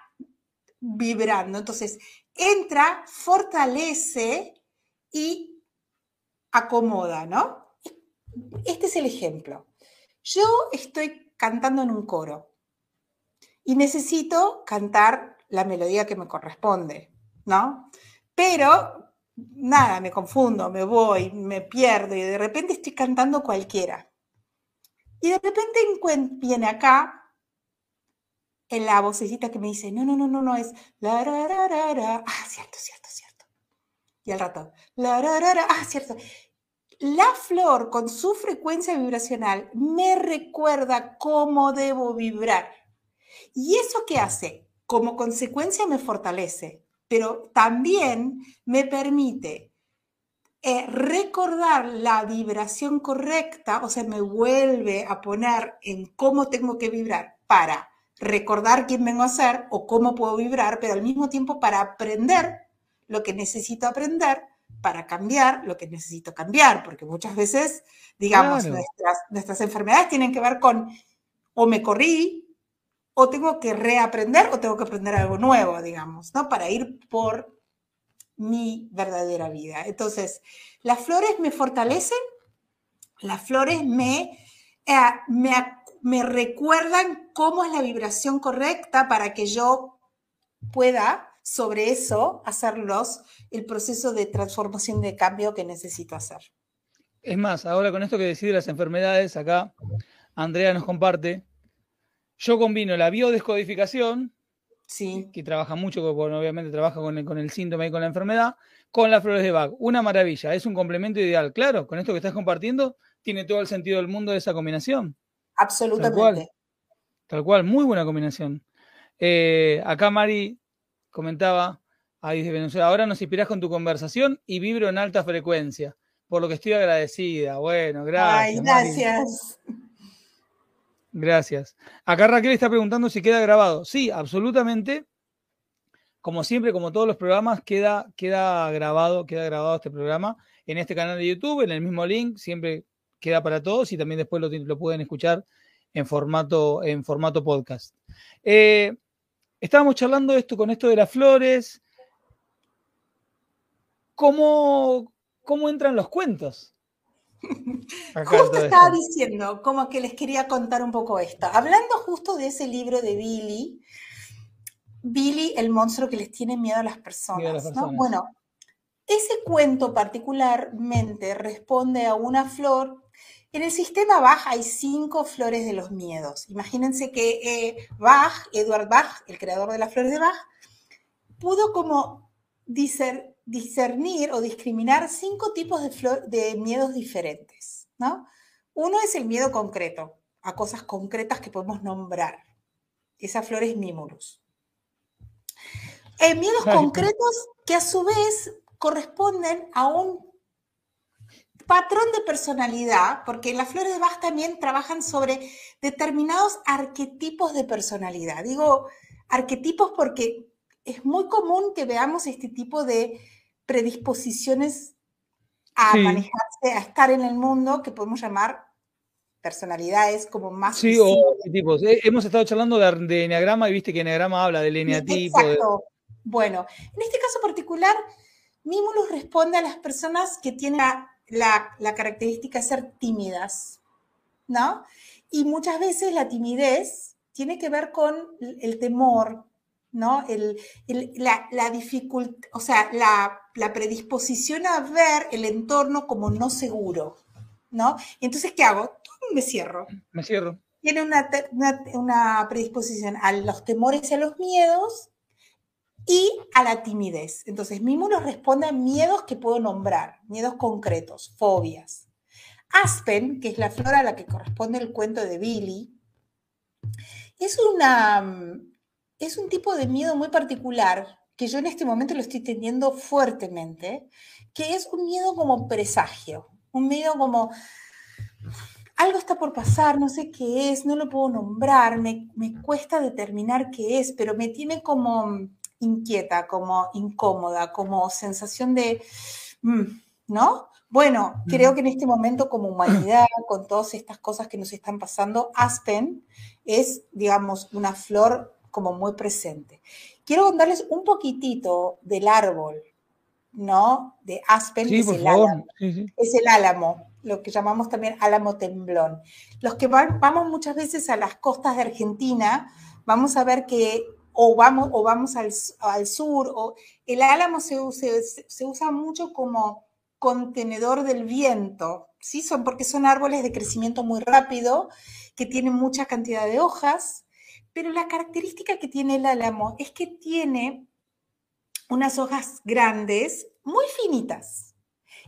vibrando. Entonces, entra, fortalece y acomoda, ¿no? Este es el ejemplo. Yo estoy cantando en un coro y necesito cantar la melodía que me corresponde, ¿no? Pero nada, me confundo, me voy, me pierdo y de repente estoy cantando cualquiera. Y de repente viene acá en la vocecita que me dice, no, no, no, no, no, es la, ra, ra, ah, cierto, cierto, cierto. Y al rato, la, ra, ra, ah, cierto. La flor con su frecuencia vibracional me recuerda cómo debo vibrar. ¿Y eso qué hace? Como consecuencia me fortalece, pero también me permite eh, recordar la vibración correcta, o sea, me vuelve a poner en cómo tengo que vibrar para recordar quién vengo a ser o cómo puedo vibrar, pero al mismo tiempo para aprender lo que necesito aprender, para cambiar lo que necesito cambiar, porque muchas veces, digamos, nuestras, nuestras enfermedades tienen que ver con o me corrí, o tengo que reaprender, o tengo que aprender algo nuevo, digamos, ¿no? Para ir por mi verdadera vida. Entonces, las flores me fortalecen, las flores me, eh, me me recuerdan cómo es la vibración correcta para que yo pueda sobre eso hacerlos el proceso de transformación de cambio que necesito hacer. Es más, ahora con esto que decide las enfermedades, acá Andrea nos comparte, yo combino la biodescodificación, sí. que trabaja mucho, porque obviamente trabaja con el, con el síntoma y con la enfermedad, con las flores de Bach. Una maravilla, es un complemento ideal. Claro, con esto que estás compartiendo, tiene todo el sentido del mundo de esa combinación. Absolutamente. Tal cual, muy buena combinación. Eh, acá Mari comentaba, ahí desde Venezuela, ahora nos inspiras con tu conversación y vibro en alta frecuencia, por lo que estoy agradecida. Bueno, gracias. Ay, gracias. Gracias. Acá Raquel está preguntando si queda grabado. Sí, absolutamente. Como siempre, como todos los programas, queda, queda grabado, queda grabado este programa en este canal de YouTube, en el mismo link, siempre queda para todos y también después lo, pueden escuchar en formato, en formato podcast. Eh, estábamos charlando esto con esto de las flores. ¿Cómo, cómo entran los cuentos? (laughs) justo estaba diciendo, como que les quería contar un poco esto. Hablando justo de ese libro de Billy, Billy, el monstruo que les tiene miedo a las personas. Bueno, ese cuento particularmente responde a una flor en el sistema Bach hay cinco flores de los miedos. Imagínense que eh, Bach, Edward Bach, el creador de las flores de Bach, pudo como discernir o discriminar cinco tipos de, de miedos diferentes, ¿no? Uno es el miedo concreto, a cosas concretas que podemos nombrar. Esa flor es Mimulus. Eh, miedos concretos que a su vez corresponden a un patrón de personalidad, porque las flores de Bach también trabajan sobre determinados arquetipos de personalidad. Digo arquetipos porque es muy común que veamos este tipo de predisposiciones a manejarse, a estar en el mundo, que podemos llamar personalidades como más. Sí, o arquetipos. Eh, hemos estado charlando de, de Enneagrama y viste que Enneagrama habla del eneatipo. Exacto. Bueno, en este caso particular, Mimulus responde a las personas que tienen la, característica de ser tímidas, ¿no? Y muchas veces la timidez tiene que ver con el temor, ¿no? la, dificultad, o sea, la, predisposición a ver el entorno como no seguro, ¿no? Y entonces, ¿qué hago? Me cierro. Me cierro. Tiene una, una predisposición a los temores y a los miedos y a la timidez. Entonces, Mimulus responde a miedos que puedo nombrar, miedos concretos, fobias. Aspen, que es la flor a la que corresponde el cuento de Billy, es, una, es un tipo de miedo muy particular que yo en este momento lo estoy teniendo fuertemente, que es un miedo como presagio, un miedo como algo está por pasar, no sé qué es, no lo puedo nombrar, me, me cuesta determinar qué es, pero me tiene como inquieta, como incómoda, como sensación de, mm, ¿no? Bueno, creo que en este momento como humanidad, con todas estas cosas que nos están pasando, Aspen es, digamos, una flor como muy presente. Quiero contarles un poquitito del árbol, ¿no? De Aspen, es, el álamo, es el álamo, lo que llamamos también álamo temblón. Los que vamos muchas veces a las costas de Argentina, vamos a ver que o vamos, o vamos al, sur, o el álamo se, se, usa mucho como contenedor del viento, ¿sí? Son porque son árboles de crecimiento muy rápido, que tienen mucha cantidad de hojas, pero la característica que tiene el álamo es que tiene unas hojas grandes, muy finitas.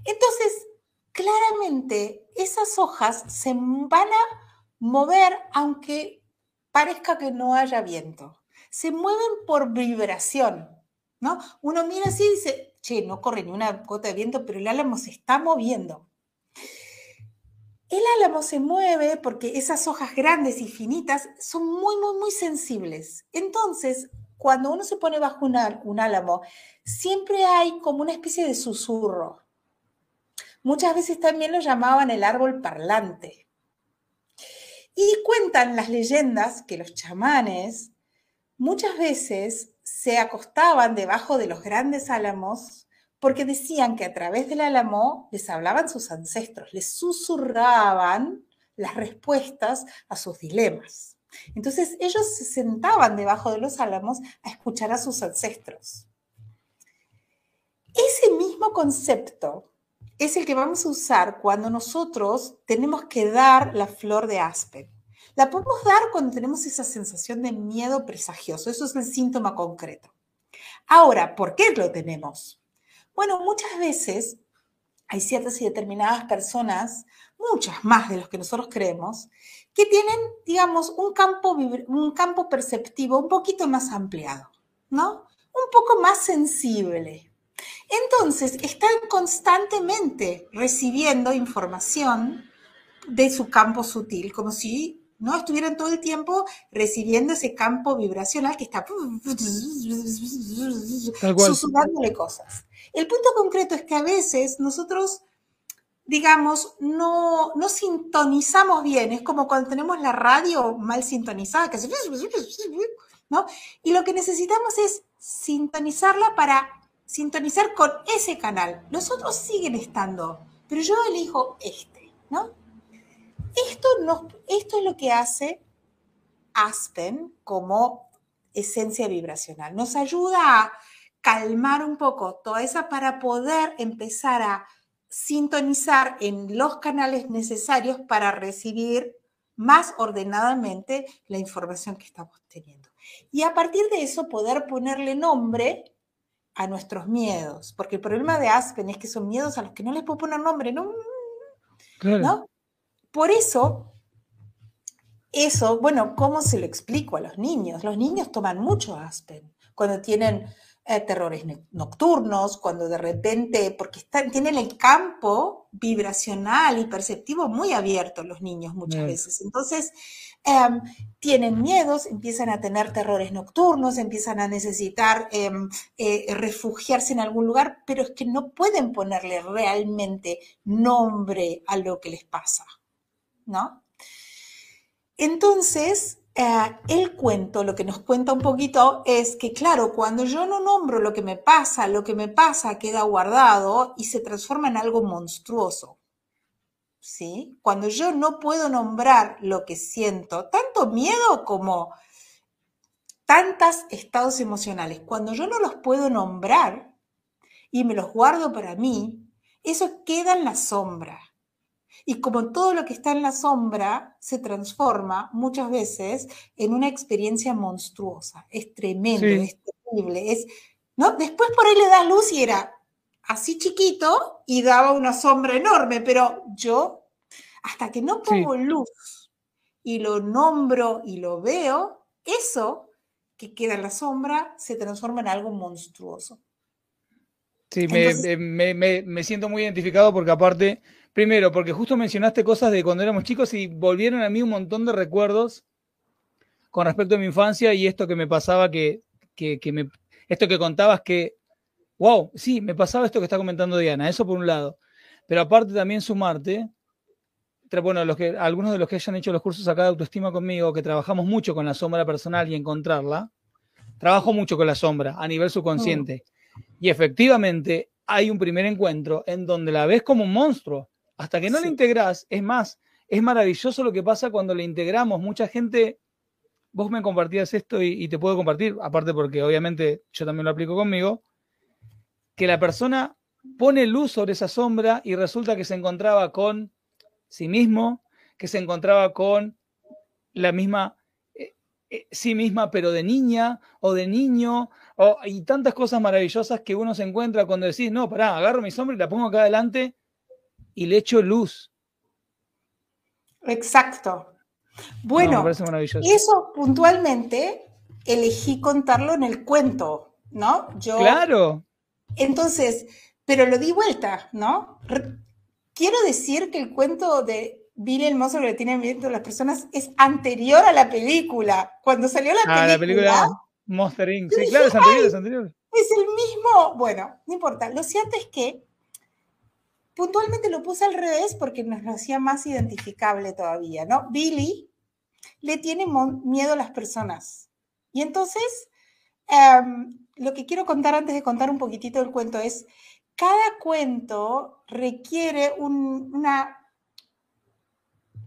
Entonces, claramente esas hojas se van a mover aunque parezca que no haya viento se mueven por vibración, ¿no? Uno mira así y dice, che, no corre ni una gota de viento, pero el álamo se está moviendo. El álamo se mueve porque esas hojas grandes y finitas son muy, muy, muy sensibles. Entonces, cuando uno se pone bajo un, un álamo, siempre hay como una especie de susurro. Muchas veces también lo llamaban el árbol parlante. Y cuentan las leyendas que los chamanes muchas veces se acostaban debajo de los grandes álamos porque decían que a través del álamo les hablaban sus ancestros, les susurraban las respuestas a sus dilemas. Entonces ellos se sentaban debajo de los álamos a escuchar a sus ancestros. Ese mismo concepto es el que vamos a usar cuando nosotros tenemos que dar la flor de aspen. La podemos dar cuando tenemos esa sensación de miedo presagioso. Eso es el síntoma concreto. Ahora, ¿por qué lo tenemos? Bueno, muchas veces hay ciertas y determinadas personas, muchas más de los que nosotros creemos, que tienen, digamos, un campo, un campo perceptivo un poquito más ampliado, ¿no? Un poco más sensible. Entonces, están constantemente recibiendo información de su campo sutil, como si no estuvieran todo el tiempo recibiendo ese campo vibracional que está susurrándole cosas. El punto concreto es que a veces nosotros, digamos, no, no sintonizamos bien, es como cuando tenemos la radio mal sintonizada, que ¿no? Y lo que necesitamos es sintonizarla para sintonizar con ese canal. Los otros siguen estando, pero yo elijo este, ¿no? Esto, esto es lo que hace Aspen como esencia vibracional. Nos ayuda a calmar un poco toda esa para poder empezar a sintonizar en los canales necesarios para recibir más ordenadamente la información que estamos teniendo. Y a partir de eso poder ponerle nombre a nuestros miedos, porque el problema de Aspen es que son miedos a los que no les puedo poner nombre, ¿no? ¿no? Por eso, eso, bueno, ¿cómo se lo explico a los niños? Los niños toman mucho Aspen cuando tienen eh, terrores nocturnos, cuando de repente, porque están, tienen el campo vibracional y perceptivo muy abierto los niños muchas veces. Entonces, em, tienen miedos, empiezan a tener terrores nocturnos, empiezan a necesitar em, eh, refugiarse en algún lugar, pero es que no pueden ponerle realmente nombre a lo que les pasa, ¿no? Entonces, eh, el cuento lo que nos cuenta un poquito es que, claro, cuando yo no nombro lo que me pasa, lo que me pasa queda guardado y se transforma en algo monstruoso. ¿Sí? Cuando yo no puedo nombrar lo que siento, tanto miedo como tantos estados emocionales, cuando yo no los puedo nombrar y me los guardo para mí, eso queda en la sombra. Y como todo lo que está en la sombra se transforma muchas veces en una experiencia monstruosa, es tremendo, es terrible, es, ¿no? Después por ahí le das luz y era así chiquito y daba una sombra enorme, pero yo, hasta que no pongo luz y lo nombro y lo veo, eso que queda en la sombra se transforma en algo monstruoso. Sí, me, me, siento muy identificado porque aparte Primero, porque justo mencionaste cosas de cuando éramos chicos y volvieron a mí un montón de recuerdos con respecto a mi infancia y esto que me pasaba que, que, me, esto que contabas que, wow, sí, me pasaba esto que está comentando Diana, eso por un lado. Pero aparte también sumarte, bueno, los que, algunos de los que hayan hecho los cursos acá de autoestima conmigo, que trabajamos mucho con la sombra personal y encontrarla, trabajo mucho con la sombra a nivel subconsciente. Mm. Y efectivamente hay un primer encuentro en donde la ves como un monstruo hasta que no la integras, es más, es maravilloso lo que pasa cuando la integramos. Mucha gente, vos me compartías esto y, te puedo compartir, aparte porque obviamente yo también lo aplico conmigo, que la persona pone luz sobre esa sombra y resulta que se encontraba con sí mismo, que se encontraba con la misma eh, eh, sí misma, pero de niña o de niño, o, y tantas cosas maravillosas que uno se encuentra cuando decís, no, pará, agarro mi sombra y la pongo acá adelante y le echo luz. Exacto. Bueno, eso puntualmente elegí contarlo en el cuento, ¿no? Yo, claro. Entonces, pero lo di vuelta, ¿no? quiero decir que el cuento de Billy el monstruo que le tiene miedo a las personas es anterior a la película. Cuando salió la película. Ah, la película Monster Inc. Sí, claro, es anterior, es anterior. Es el mismo. Bueno, no importa. Lo cierto es que Puntualmente lo puse al revés porque nos lo hacía más identificable todavía, ¿no? Billy le tiene miedo a las personas. Y entonces, em, lo que quiero contar antes de contar un poquitito del cuento es, cada cuento requiere una,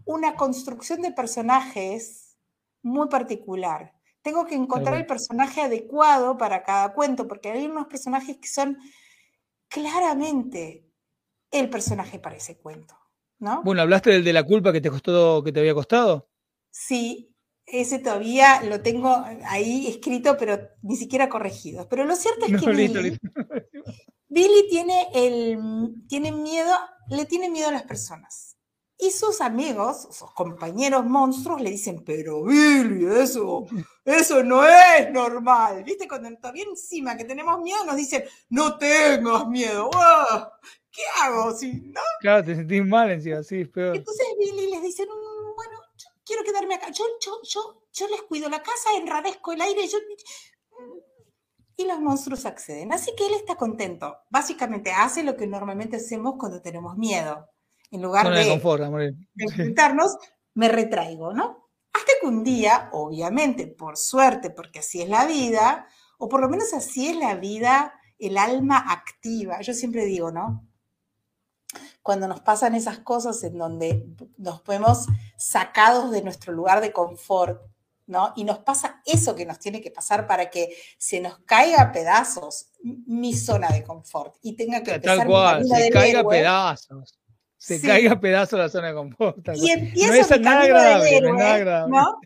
una construcción de personajes muy particular. Tengo que encontrar el personaje adecuado para cada cuento, porque hay unos personajes que son claramente el personaje para ese cuento, ¿no? Bueno, ¿hablaste del de la culpa que te costó, que te había costado? Sí, ese todavía lo tengo ahí escrito, pero ni siquiera corregido. Pero lo cierto es que (laughs) Billy, tiene, el, tiene miedo, le tiene miedo a las personas. Y sus amigos, sus compañeros monstruos le dicen, pero Billy, eso, eso no es normal. ¿Viste? Cuando todavía encima que tenemos miedo nos dicen, no tengas miedo. ¿Qué hago? Si, ¿no? Claro, te sentís mal encima, sí, es peor. Entonces Billy les dice, mm, bueno, yo quiero quedarme acá, yo, yo, yo, yo les cuido la casa, enradezco el aire, yo... Mm". Y los monstruos acceden. Así que él está contento. Básicamente hace lo que normalmente hacemos cuando tenemos miedo. En lugar de, enfrentarnos, me retraigo, ¿no? Hasta que un día, obviamente, por suerte, porque así es la vida, o por lo menos así es la vida, el alma activa. Yo siempre digo, ¿no? Cuando nos pasan esas cosas en donde nos vemos sacados de nuestro lugar de confort, ¿no? Y nos pasa eso que nos tiene que pasar para que se nos caiga a pedazos mi zona de confort y tenga que Tal cual, se caiga a pedazos. Se caiga a pedazos la zona de confort. Y empieza no es nada agradable, no es nada agradable. ¿no?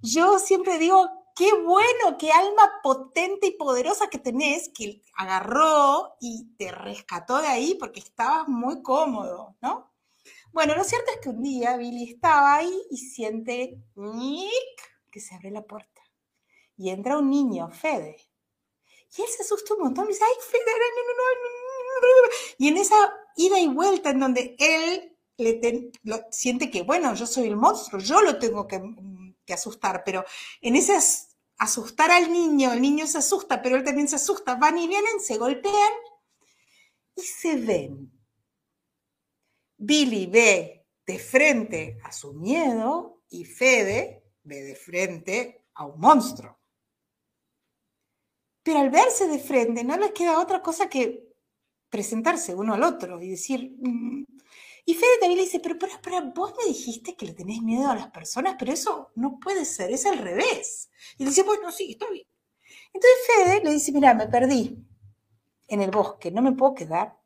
Yo siempre digo, qué bueno, qué alma potente y poderosa que tenés, que agarró y te rescató de ahí porque estabas muy cómodo, ¿no? Bueno, lo cierto es que un día Billy estaba ahí y siente que se abre la puerta. Y entra un niño, Fede. Y él se asusta un montón y dice, ay, Fede, no, no, no, Y en esa ida y vuelta en donde él le siente que, bueno, yo soy el monstruo, yo lo tengo que, que asustar, pero en ese asustar al niño, el niño se asusta, pero él también se asusta, van y vienen, se golpean y se ven. Billy ve de frente a su miedo y Fede ve de frente a un monstruo. Pero al verse de frente no les queda otra cosa que presentarse uno al otro y decir... Mm". Y Fede también le dice, pero, pero, pero vos me dijiste que le tenés miedo a las personas, pero eso no puede ser, es al revés. Y le dice, bueno, sí, está bien. Entonces Fede le dice, mira, me perdí en el bosque, no me puedo quedar.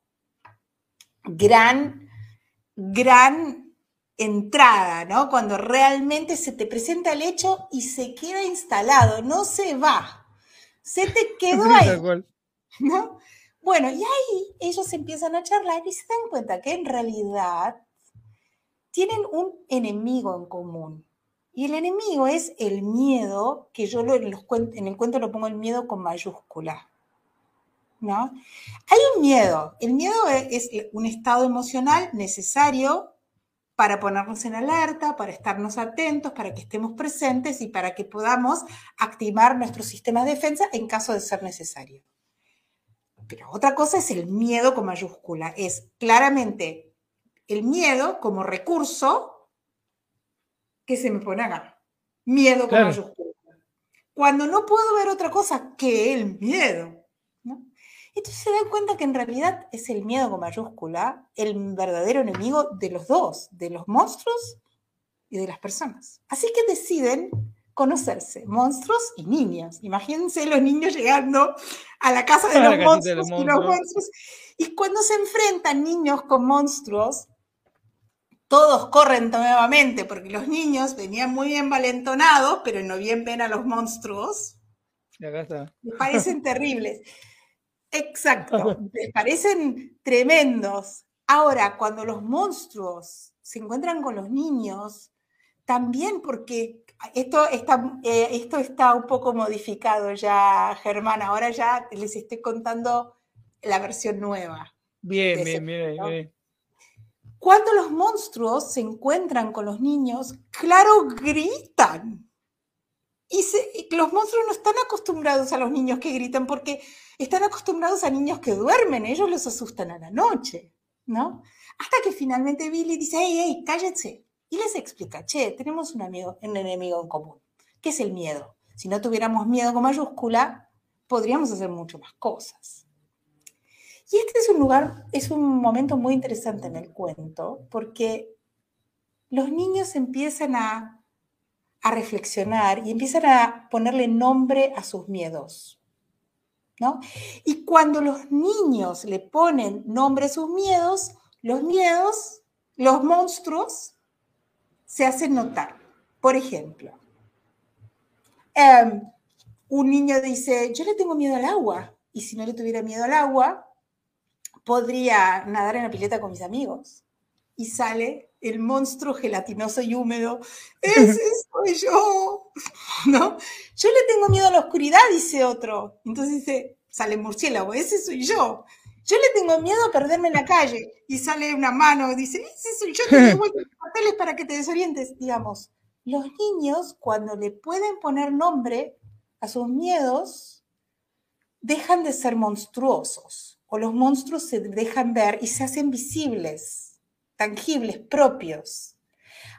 Gran gran entrada, ¿no? Cuando realmente se te presenta el hecho y se queda instalado, no se va. Se te (laughs) quedó ahí. ¿no? Bueno, y ahí ellos empiezan a charlar y se dan cuenta que en realidad tienen un enemigo en común. Y el enemigo es el miedo, que yo en, los, el cuento lo pongo el miedo con mayúscula. ¿no? Hay un miedo. El miedo e, es un estado emocional necesario para ponernos en alerta, para estarnos atentos, para que estemos presentes y para que podamos activar nuestro sistema de defensa en caso de ser necesario. Pero otra cosa es el miedo con mayúscula. Es claramente el miedo como recurso que se me pone acá. Miedo con mayúscula. Cuando no puedo ver otra cosa que el miedo. Entonces se dan cuenta que en realidad es el miedo con mayúscula el verdadero enemigo de los dos, de los monstruos y de las personas. Así que deciden conocerse, monstruos y niños. Imagínense los niños llegando a la casa de los, monstruos, y los monstruos. Y cuando se enfrentan niños con monstruos, todos corren nuevamente, porque los niños venían muy bien valentonados, pero no bien ven a los monstruos. Les parecen (laughs) terribles. Exacto, (laughs) les parecen tremendos. Ahora, cuando los monstruos se encuentran con los niños, también porque esto está, eh, esto está un poco modificado ya, Germán, ahora ya les estoy contando la versión nueva. Bien, bien, bien, bien. Cuando los monstruos se encuentran con los niños, claro, gritan. Y, los monstruos no están acostumbrados a los niños que gritan porque están acostumbrados a niños que duermen, ellos los asustan a la noche, ¿no? Hasta que finalmente Billy dice, hey, hey, cállense. Y les explica, che, tenemos un, amigo, un enemigo en común. ¿Qué es el miedo? Si no tuviéramos miedo con mayúscula, podríamos hacer mucho más cosas. Y este es un lugar, es un momento muy interesante en el cuento, porque los niños empiezan a a reflexionar y empiezan a ponerle nombre a sus miedos. ¿no? Y cuando los niños le ponen nombre a sus miedos, los miedos, los monstruos, se hacen notar. Por ejemplo, em, un niño dice, yo le tengo miedo al agua, y si no le tuviera miedo al agua, podría nadar en la pileta con mis amigos. Y sale el monstruo gelatinoso y húmedo. Ese soy yo, ¿no? Yo le tengo miedo a la oscuridad, dice otro. Entonces dice, sale murciélago, ese soy yo. Yo le tengo miedo a perderme en la calle. Y sale una mano, dice, ese soy yo, te los papeles para que te desorientes. Digamos, los niños, cuando le pueden poner nombre a sus miedos, dejan de ser monstruosos. O los monstruos se dejan ver y se hacen visibles tangibles, propios.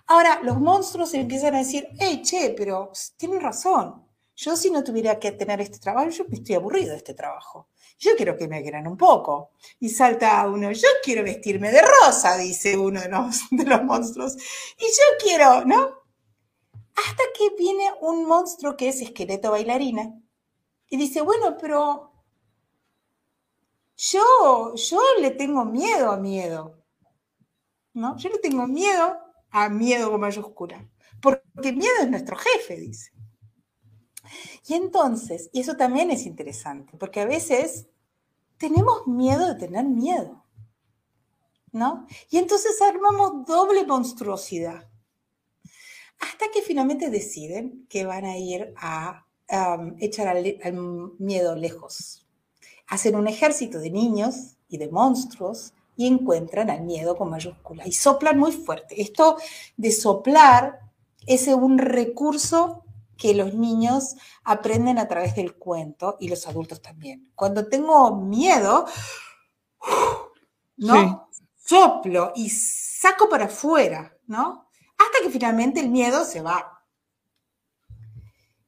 Ahora, los monstruos empiezan a decir, hey, che, pero tienen razón. Yo si no tuviera que tener este trabajo, yo me estoy aburrido de este trabajo. Yo quiero que me quieran un poco. Y salta uno, yo quiero vestirme de rosa, dice uno de los, (laughs) de los monstruos. Y yo quiero, ¿no? Hasta que viene un monstruo que es esqueleto bailarina y dice, bueno, pero yo, yo le tengo miedo a miedo. ¿no? Yo le tengo miedo a miedo con mayúscula, porque miedo es nuestro jefe, dice. Y entonces, y eso también es interesante, porque a veces tenemos miedo de tener miedo, ¿no? Y entonces armamos doble monstruosidad, hasta que finalmente deciden que van a ir a um, echar al, al miedo lejos. Hacen un ejército de niños y de monstruos y encuentran al miedo con mayúsculas y soplan muy fuerte. Esto de soplar es un recurso que los niños aprenden a través del cuento y los adultos también. Cuando tengo miedo, ¿no? Soplo y saco para afuera, ¿no? Hasta que finalmente el miedo se va.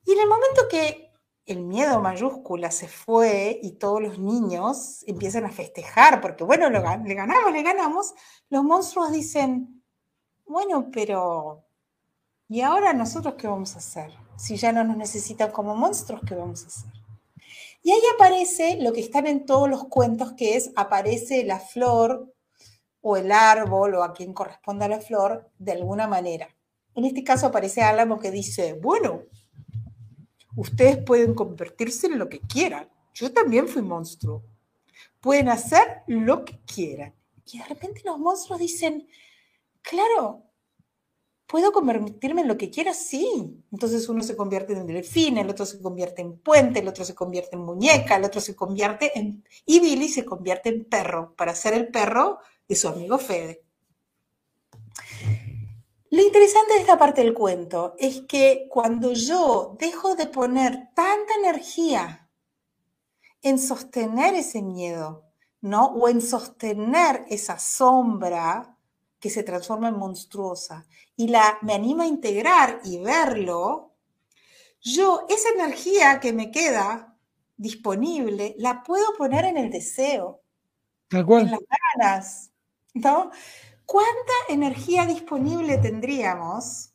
Y en el momento que el miedo mayúscula se fue y todos los niños empiezan a festejar, porque bueno, le ganamos, le ganamos, los monstruos dicen, bueno, pero ¿y ahora nosotros qué vamos a hacer? Si ya no nos necesitan como monstruos, ¿qué vamos a hacer? Y ahí aparece lo que están en todos los cuentos, que es, aparece la flor o el árbol o a quien corresponda la flor de alguna manera. En este caso aparece Álamo que dice, bueno, Ustedes pueden convertirse en lo que quieran. Yo también fui monstruo. Pueden hacer lo que quieran. Y de repente los monstruos dicen, claro, ¿puedo convertirme en lo que quiera? Sí. Entonces uno se convierte en delfín, el otro se convierte en puente, el otro se convierte en muñeca, el otro se convierte en... Y Billy se convierte en perro para ser el perro de su amigo Fede. Lo interesante de esta parte del cuento es que cuando yo dejo de poner tanta energía en sostener ese miedo, ¿no? O en sostener esa sombra que se transforma en monstruosa y la me anima a integrar y verlo, yo esa energía que me queda disponible la puedo poner en el deseo, en las ganas, ¿no? ¿Cuánta energía disponible tendríamos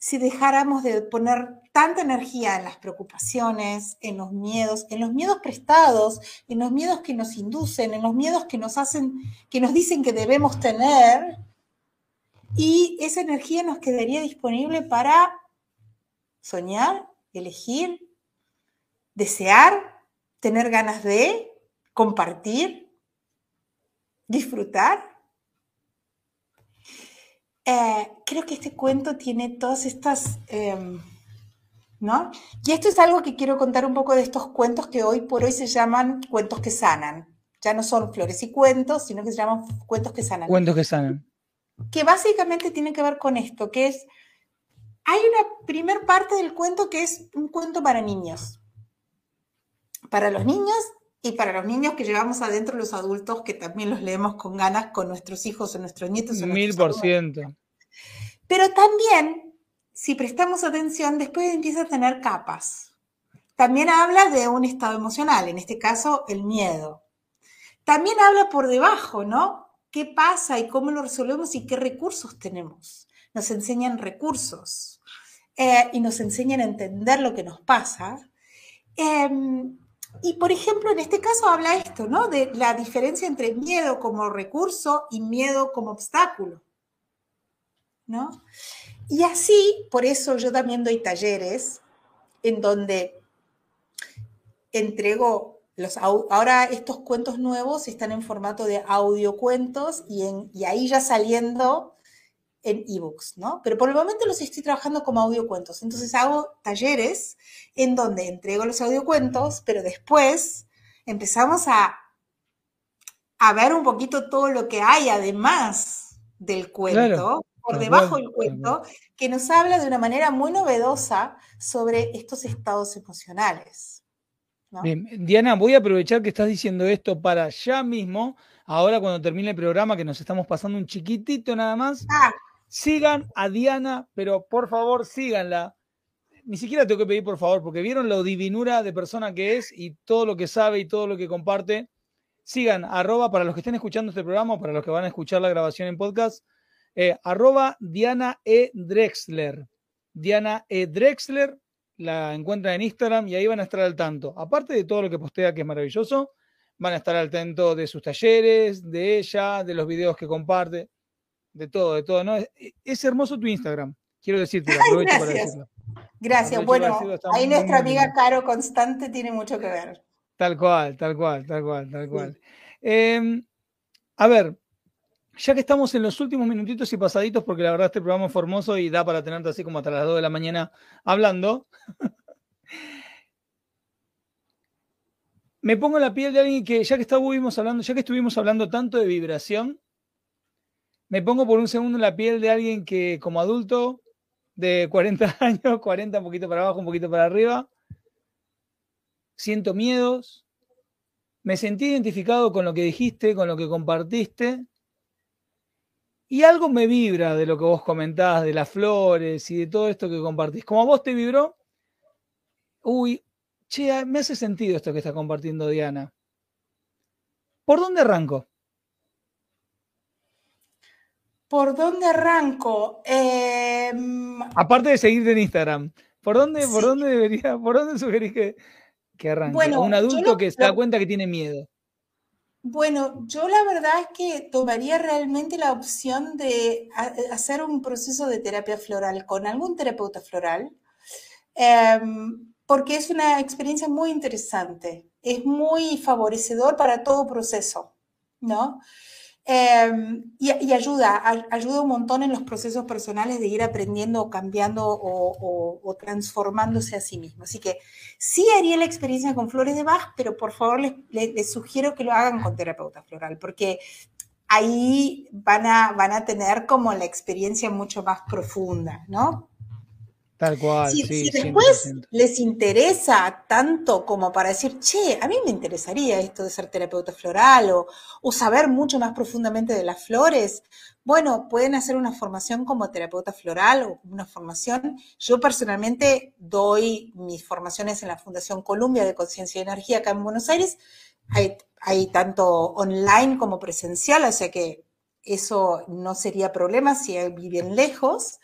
si dejáramos de poner tanta energía en las preocupaciones, en los miedos, en los miedos prestados, en los miedos que nos inducen, en los miedos que nos hacen, que nos dicen que debemos tener? Y esa energía nos quedaría disponible para soñar, elegir, desear, tener ganas de compartir, disfrutar. Eh, creo que este cuento tiene todas estas, em, ¿no? Y esto es algo que quiero contar un poco de estos cuentos que hoy por hoy se llaman cuentos que sanan. Ya no son flores y cuentos, sino que se llaman cuentos que sanan. Cuentos que sanan. Que básicamente tienen que ver con esto, que es, hay una primer parte del cuento que es un cuento para niños. Para los niños y para los niños que llevamos adentro los adultos, que también los leemos con ganas con nuestros hijos o nuestros nietos. Mil por ciento. Pero también, si prestamos atención, después empieza a tener capas. También habla de un estado emocional, en este caso el miedo. También habla por debajo, ¿no? ¿Qué pasa y cómo lo resolvemos y qué recursos tenemos? Nos enseñan recursos eh, y nos enseñan a entender lo que nos pasa. Em, y por ejemplo, en este caso habla esto, ¿no? De la diferencia entre miedo como recurso y miedo como obstáculo, ¿no? Y así, por eso yo también doy talleres en donde entrego los, ahora estos cuentos nuevos están en formato de audiocuentos y, en, y ahí ya saliendo en ebooks, ¿no? Pero por el momento los estoy trabajando como audiocuentos. Entonces hago talleres en donde entrego los audiocuentos, pero después empezamos a, a ver un poquito todo lo que hay además del cuento, por debajo del cuento, que nos habla de una manera muy novedosa sobre estos estados emocionales. Bien, Diana, voy a aprovechar que estás diciendo esto para ya mismo, ahora cuando termine el programa, que nos estamos pasando un chiquitito nada más. Ah Sigan a Diana, pero por favor síganla. Ni siquiera tengo que pedir por favor, porque vieron lo divinura de persona que es y todo lo que sabe y todo lo que comparte. Sigan, arroba, para los que estén escuchando este programa, para los que van a escuchar la grabación en podcast, eh, arroba Diana E. Drexler. Diana E. Drexler, la encuentran en Instagram y ahí van a estar al tanto. Aparte de todo lo que postea, que es maravilloso, van a estar al tanto de sus talleres, de ella, de los videos que comparte de todo, de todo, ¿no? Es, hermoso tu Instagram, quiero decirte, (laughs) aprovecho para decirlo. Gracias. Bueno, ahí nuestra amiga Caro Constante tiene mucho que ver. Tal cual, tal cual, tal cual, tal cual. Em, a ver, ya que estamos en los últimos minutitos y pasaditos, porque la verdad este programa es formoso y da para tenerte así como hasta las 2 de la mañana hablando. (laughs) Me pongo en la piel de alguien que, ya que estuvimos hablando, ya que estuvimos hablando tanto de vibración, me pongo por un segundo en la piel de alguien que como adulto de 40 (laughs) años, 40 un poquito para abajo, un poquito para arriba. Siento miedos. Me sentí identificado con lo que dijiste, con lo que compartiste. Y algo me vibra de lo que vos comentás, de las flores y de todo esto que compartís. Como a vos te vibró, uy, che, me hace sentido esto que está compartiendo Diana. ¿Por dónde arranco? ¿Por dónde arranco? Em, Aparte de seguirte en Instagram, ¿por dónde, ¿por dónde debería, por dónde sugerís que, que arranque? Bueno, un adulto que se da cuenta que tiene miedo. Bueno, yo la verdad es que tomaría realmente la opción de hacer un proceso de terapia floral con algún terapeuta floral, em, porque es una experiencia muy interesante, es muy favorecedor para todo proceso, ¿no? Em, y, ayuda, ayuda un montón en los procesos personales de ir aprendiendo o cambiando o, transformándose a sí mismo. Así que sí haría la experiencia con flores de Bach, pero por favor les, sugiero que lo hagan con terapeuta floral, porque ahí van a, van a tener como la experiencia mucho más profunda, ¿no? Tal cual. Si, después les interesa tanto como para decir, che, a mí me interesaría esto de ser terapeuta floral o, o, saber mucho más profundamente de las flores, bueno, pueden hacer una formación como terapeuta floral o una formación. Yo personalmente doy mis formaciones en la Fundación Columbia de Conciencia y Energía acá en Buenos Aires. Hay, hay tanto online como presencial, o sea que eso no sería problema si viven lejos.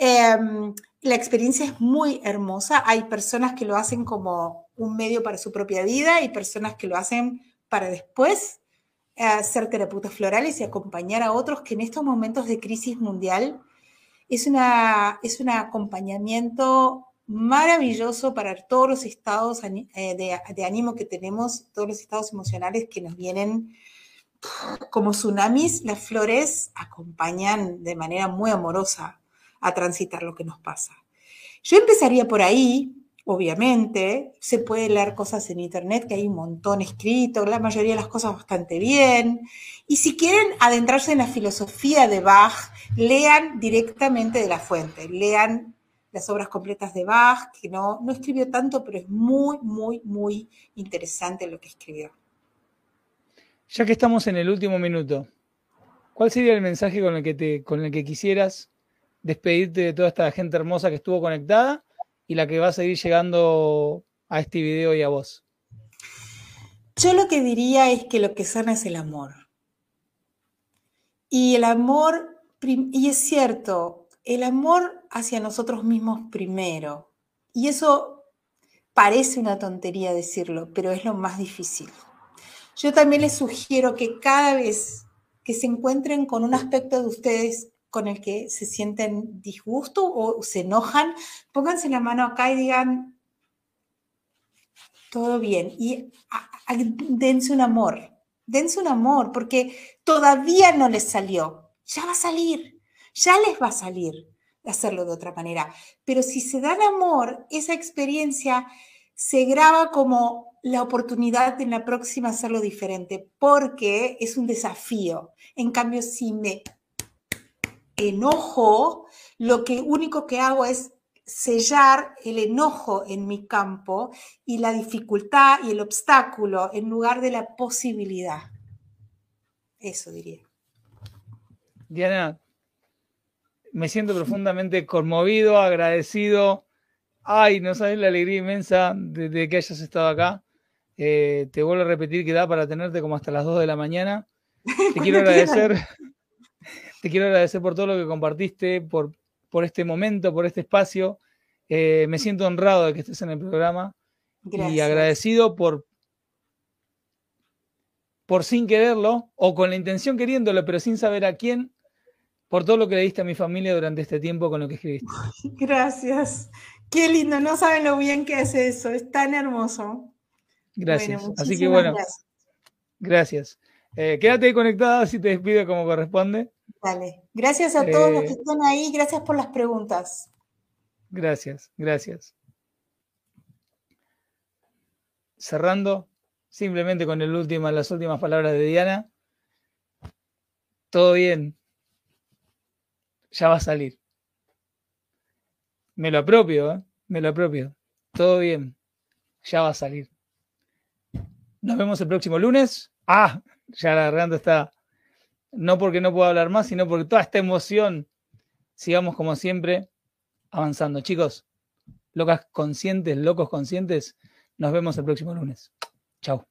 Em, la experiencia es muy hermosa. Hay personas que lo hacen como un medio para su propia vida y personas que lo hacen para después eh, ser terapeutas florales y acompañar a otros que en estos momentos de crisis mundial es, una, es un acompañamiento maravilloso para todos los estados eh, de, de ánimo que tenemos, todos los estados emocionales que nos vienen como tsunamis. Las flores acompañan de manera muy amorosa a transitar lo que nos pasa. Yo empezaría por ahí, obviamente, se puede leer cosas en internet, que hay un montón escrito, la mayoría de las cosas bastante bien. Y si quieren adentrarse en la filosofía de Bach, lean directamente de la fuente, lean las obras completas de Bach, que no, no escribió tanto, pero es muy, muy, muy interesante lo que escribió. Ya que estamos en el último minuto, ¿cuál sería el mensaje con el que, te, con el que quisieras despedirte de toda esta gente hermosa que estuvo conectada y la que va a seguir llegando a este video y a vos? Yo lo que diría es que lo que sana es el amor. Y el amor, y es cierto, el amor hacia nosotros mismos primero. Y eso parece una tontería decirlo, pero es lo más difícil. Yo también les sugiero que cada vez que se encuentren con un aspecto de ustedes con el que se sienten disgusto o se enojan, pónganse la mano acá y digan, todo bien. Y dense un amor, dense un amor, porque todavía no les salió. Ya va a salir, ya les va a salir hacerlo de otra manera. Pero si se dan amor, esa experiencia se graba como la oportunidad en la próxima hacerlo diferente, porque es un desafío. En cambio, si me enojo, lo que único que hago es sellar el enojo en mi campo y la dificultad y el obstáculo en lugar de la posibilidad. Eso diría. Diana, me siento profundamente conmovido, agradecido. Ay, no sabes la alegría inmensa de, que hayas estado acá. Eh, te vuelvo a repetir que da para tenerte como hasta las 2 de la mañana. Te (laughs) quiero agradecer. Te quiero agradecer por todo lo que compartiste, por, por este momento, por este espacio. Eh, me siento honrado de que estés en el programa y agradecido por, por sin quererlo o con la intención queriéndolo, pero sin saber a quién, por todo lo que le diste a mi familia durante este tiempo con lo que escribiste. (laughs) Gracias, Qué lindo, no saben lo bien que es eso, es tan hermoso. Gracias. Así que bueno, gracias. Eh, quédate conectada si te despido como corresponde. Dale. Gracias a todos los que eh, están ahí, gracias por las preguntas. Gracias, gracias. Cerrando simplemente con el último, las últimas palabras de Diana. Todo bien. Ya va a salir. Me lo apropio, ¿eh? me lo apropio. Todo bien. Ya va a salir. Nos vemos el próximo lunes. Ah, ya la garganta está. No porque no puedo hablar más, sino porque toda esta emoción sigamos como siempre avanzando. Chicos, locas conscientes, locos conscientes, nos vemos el próximo lunes. Chao.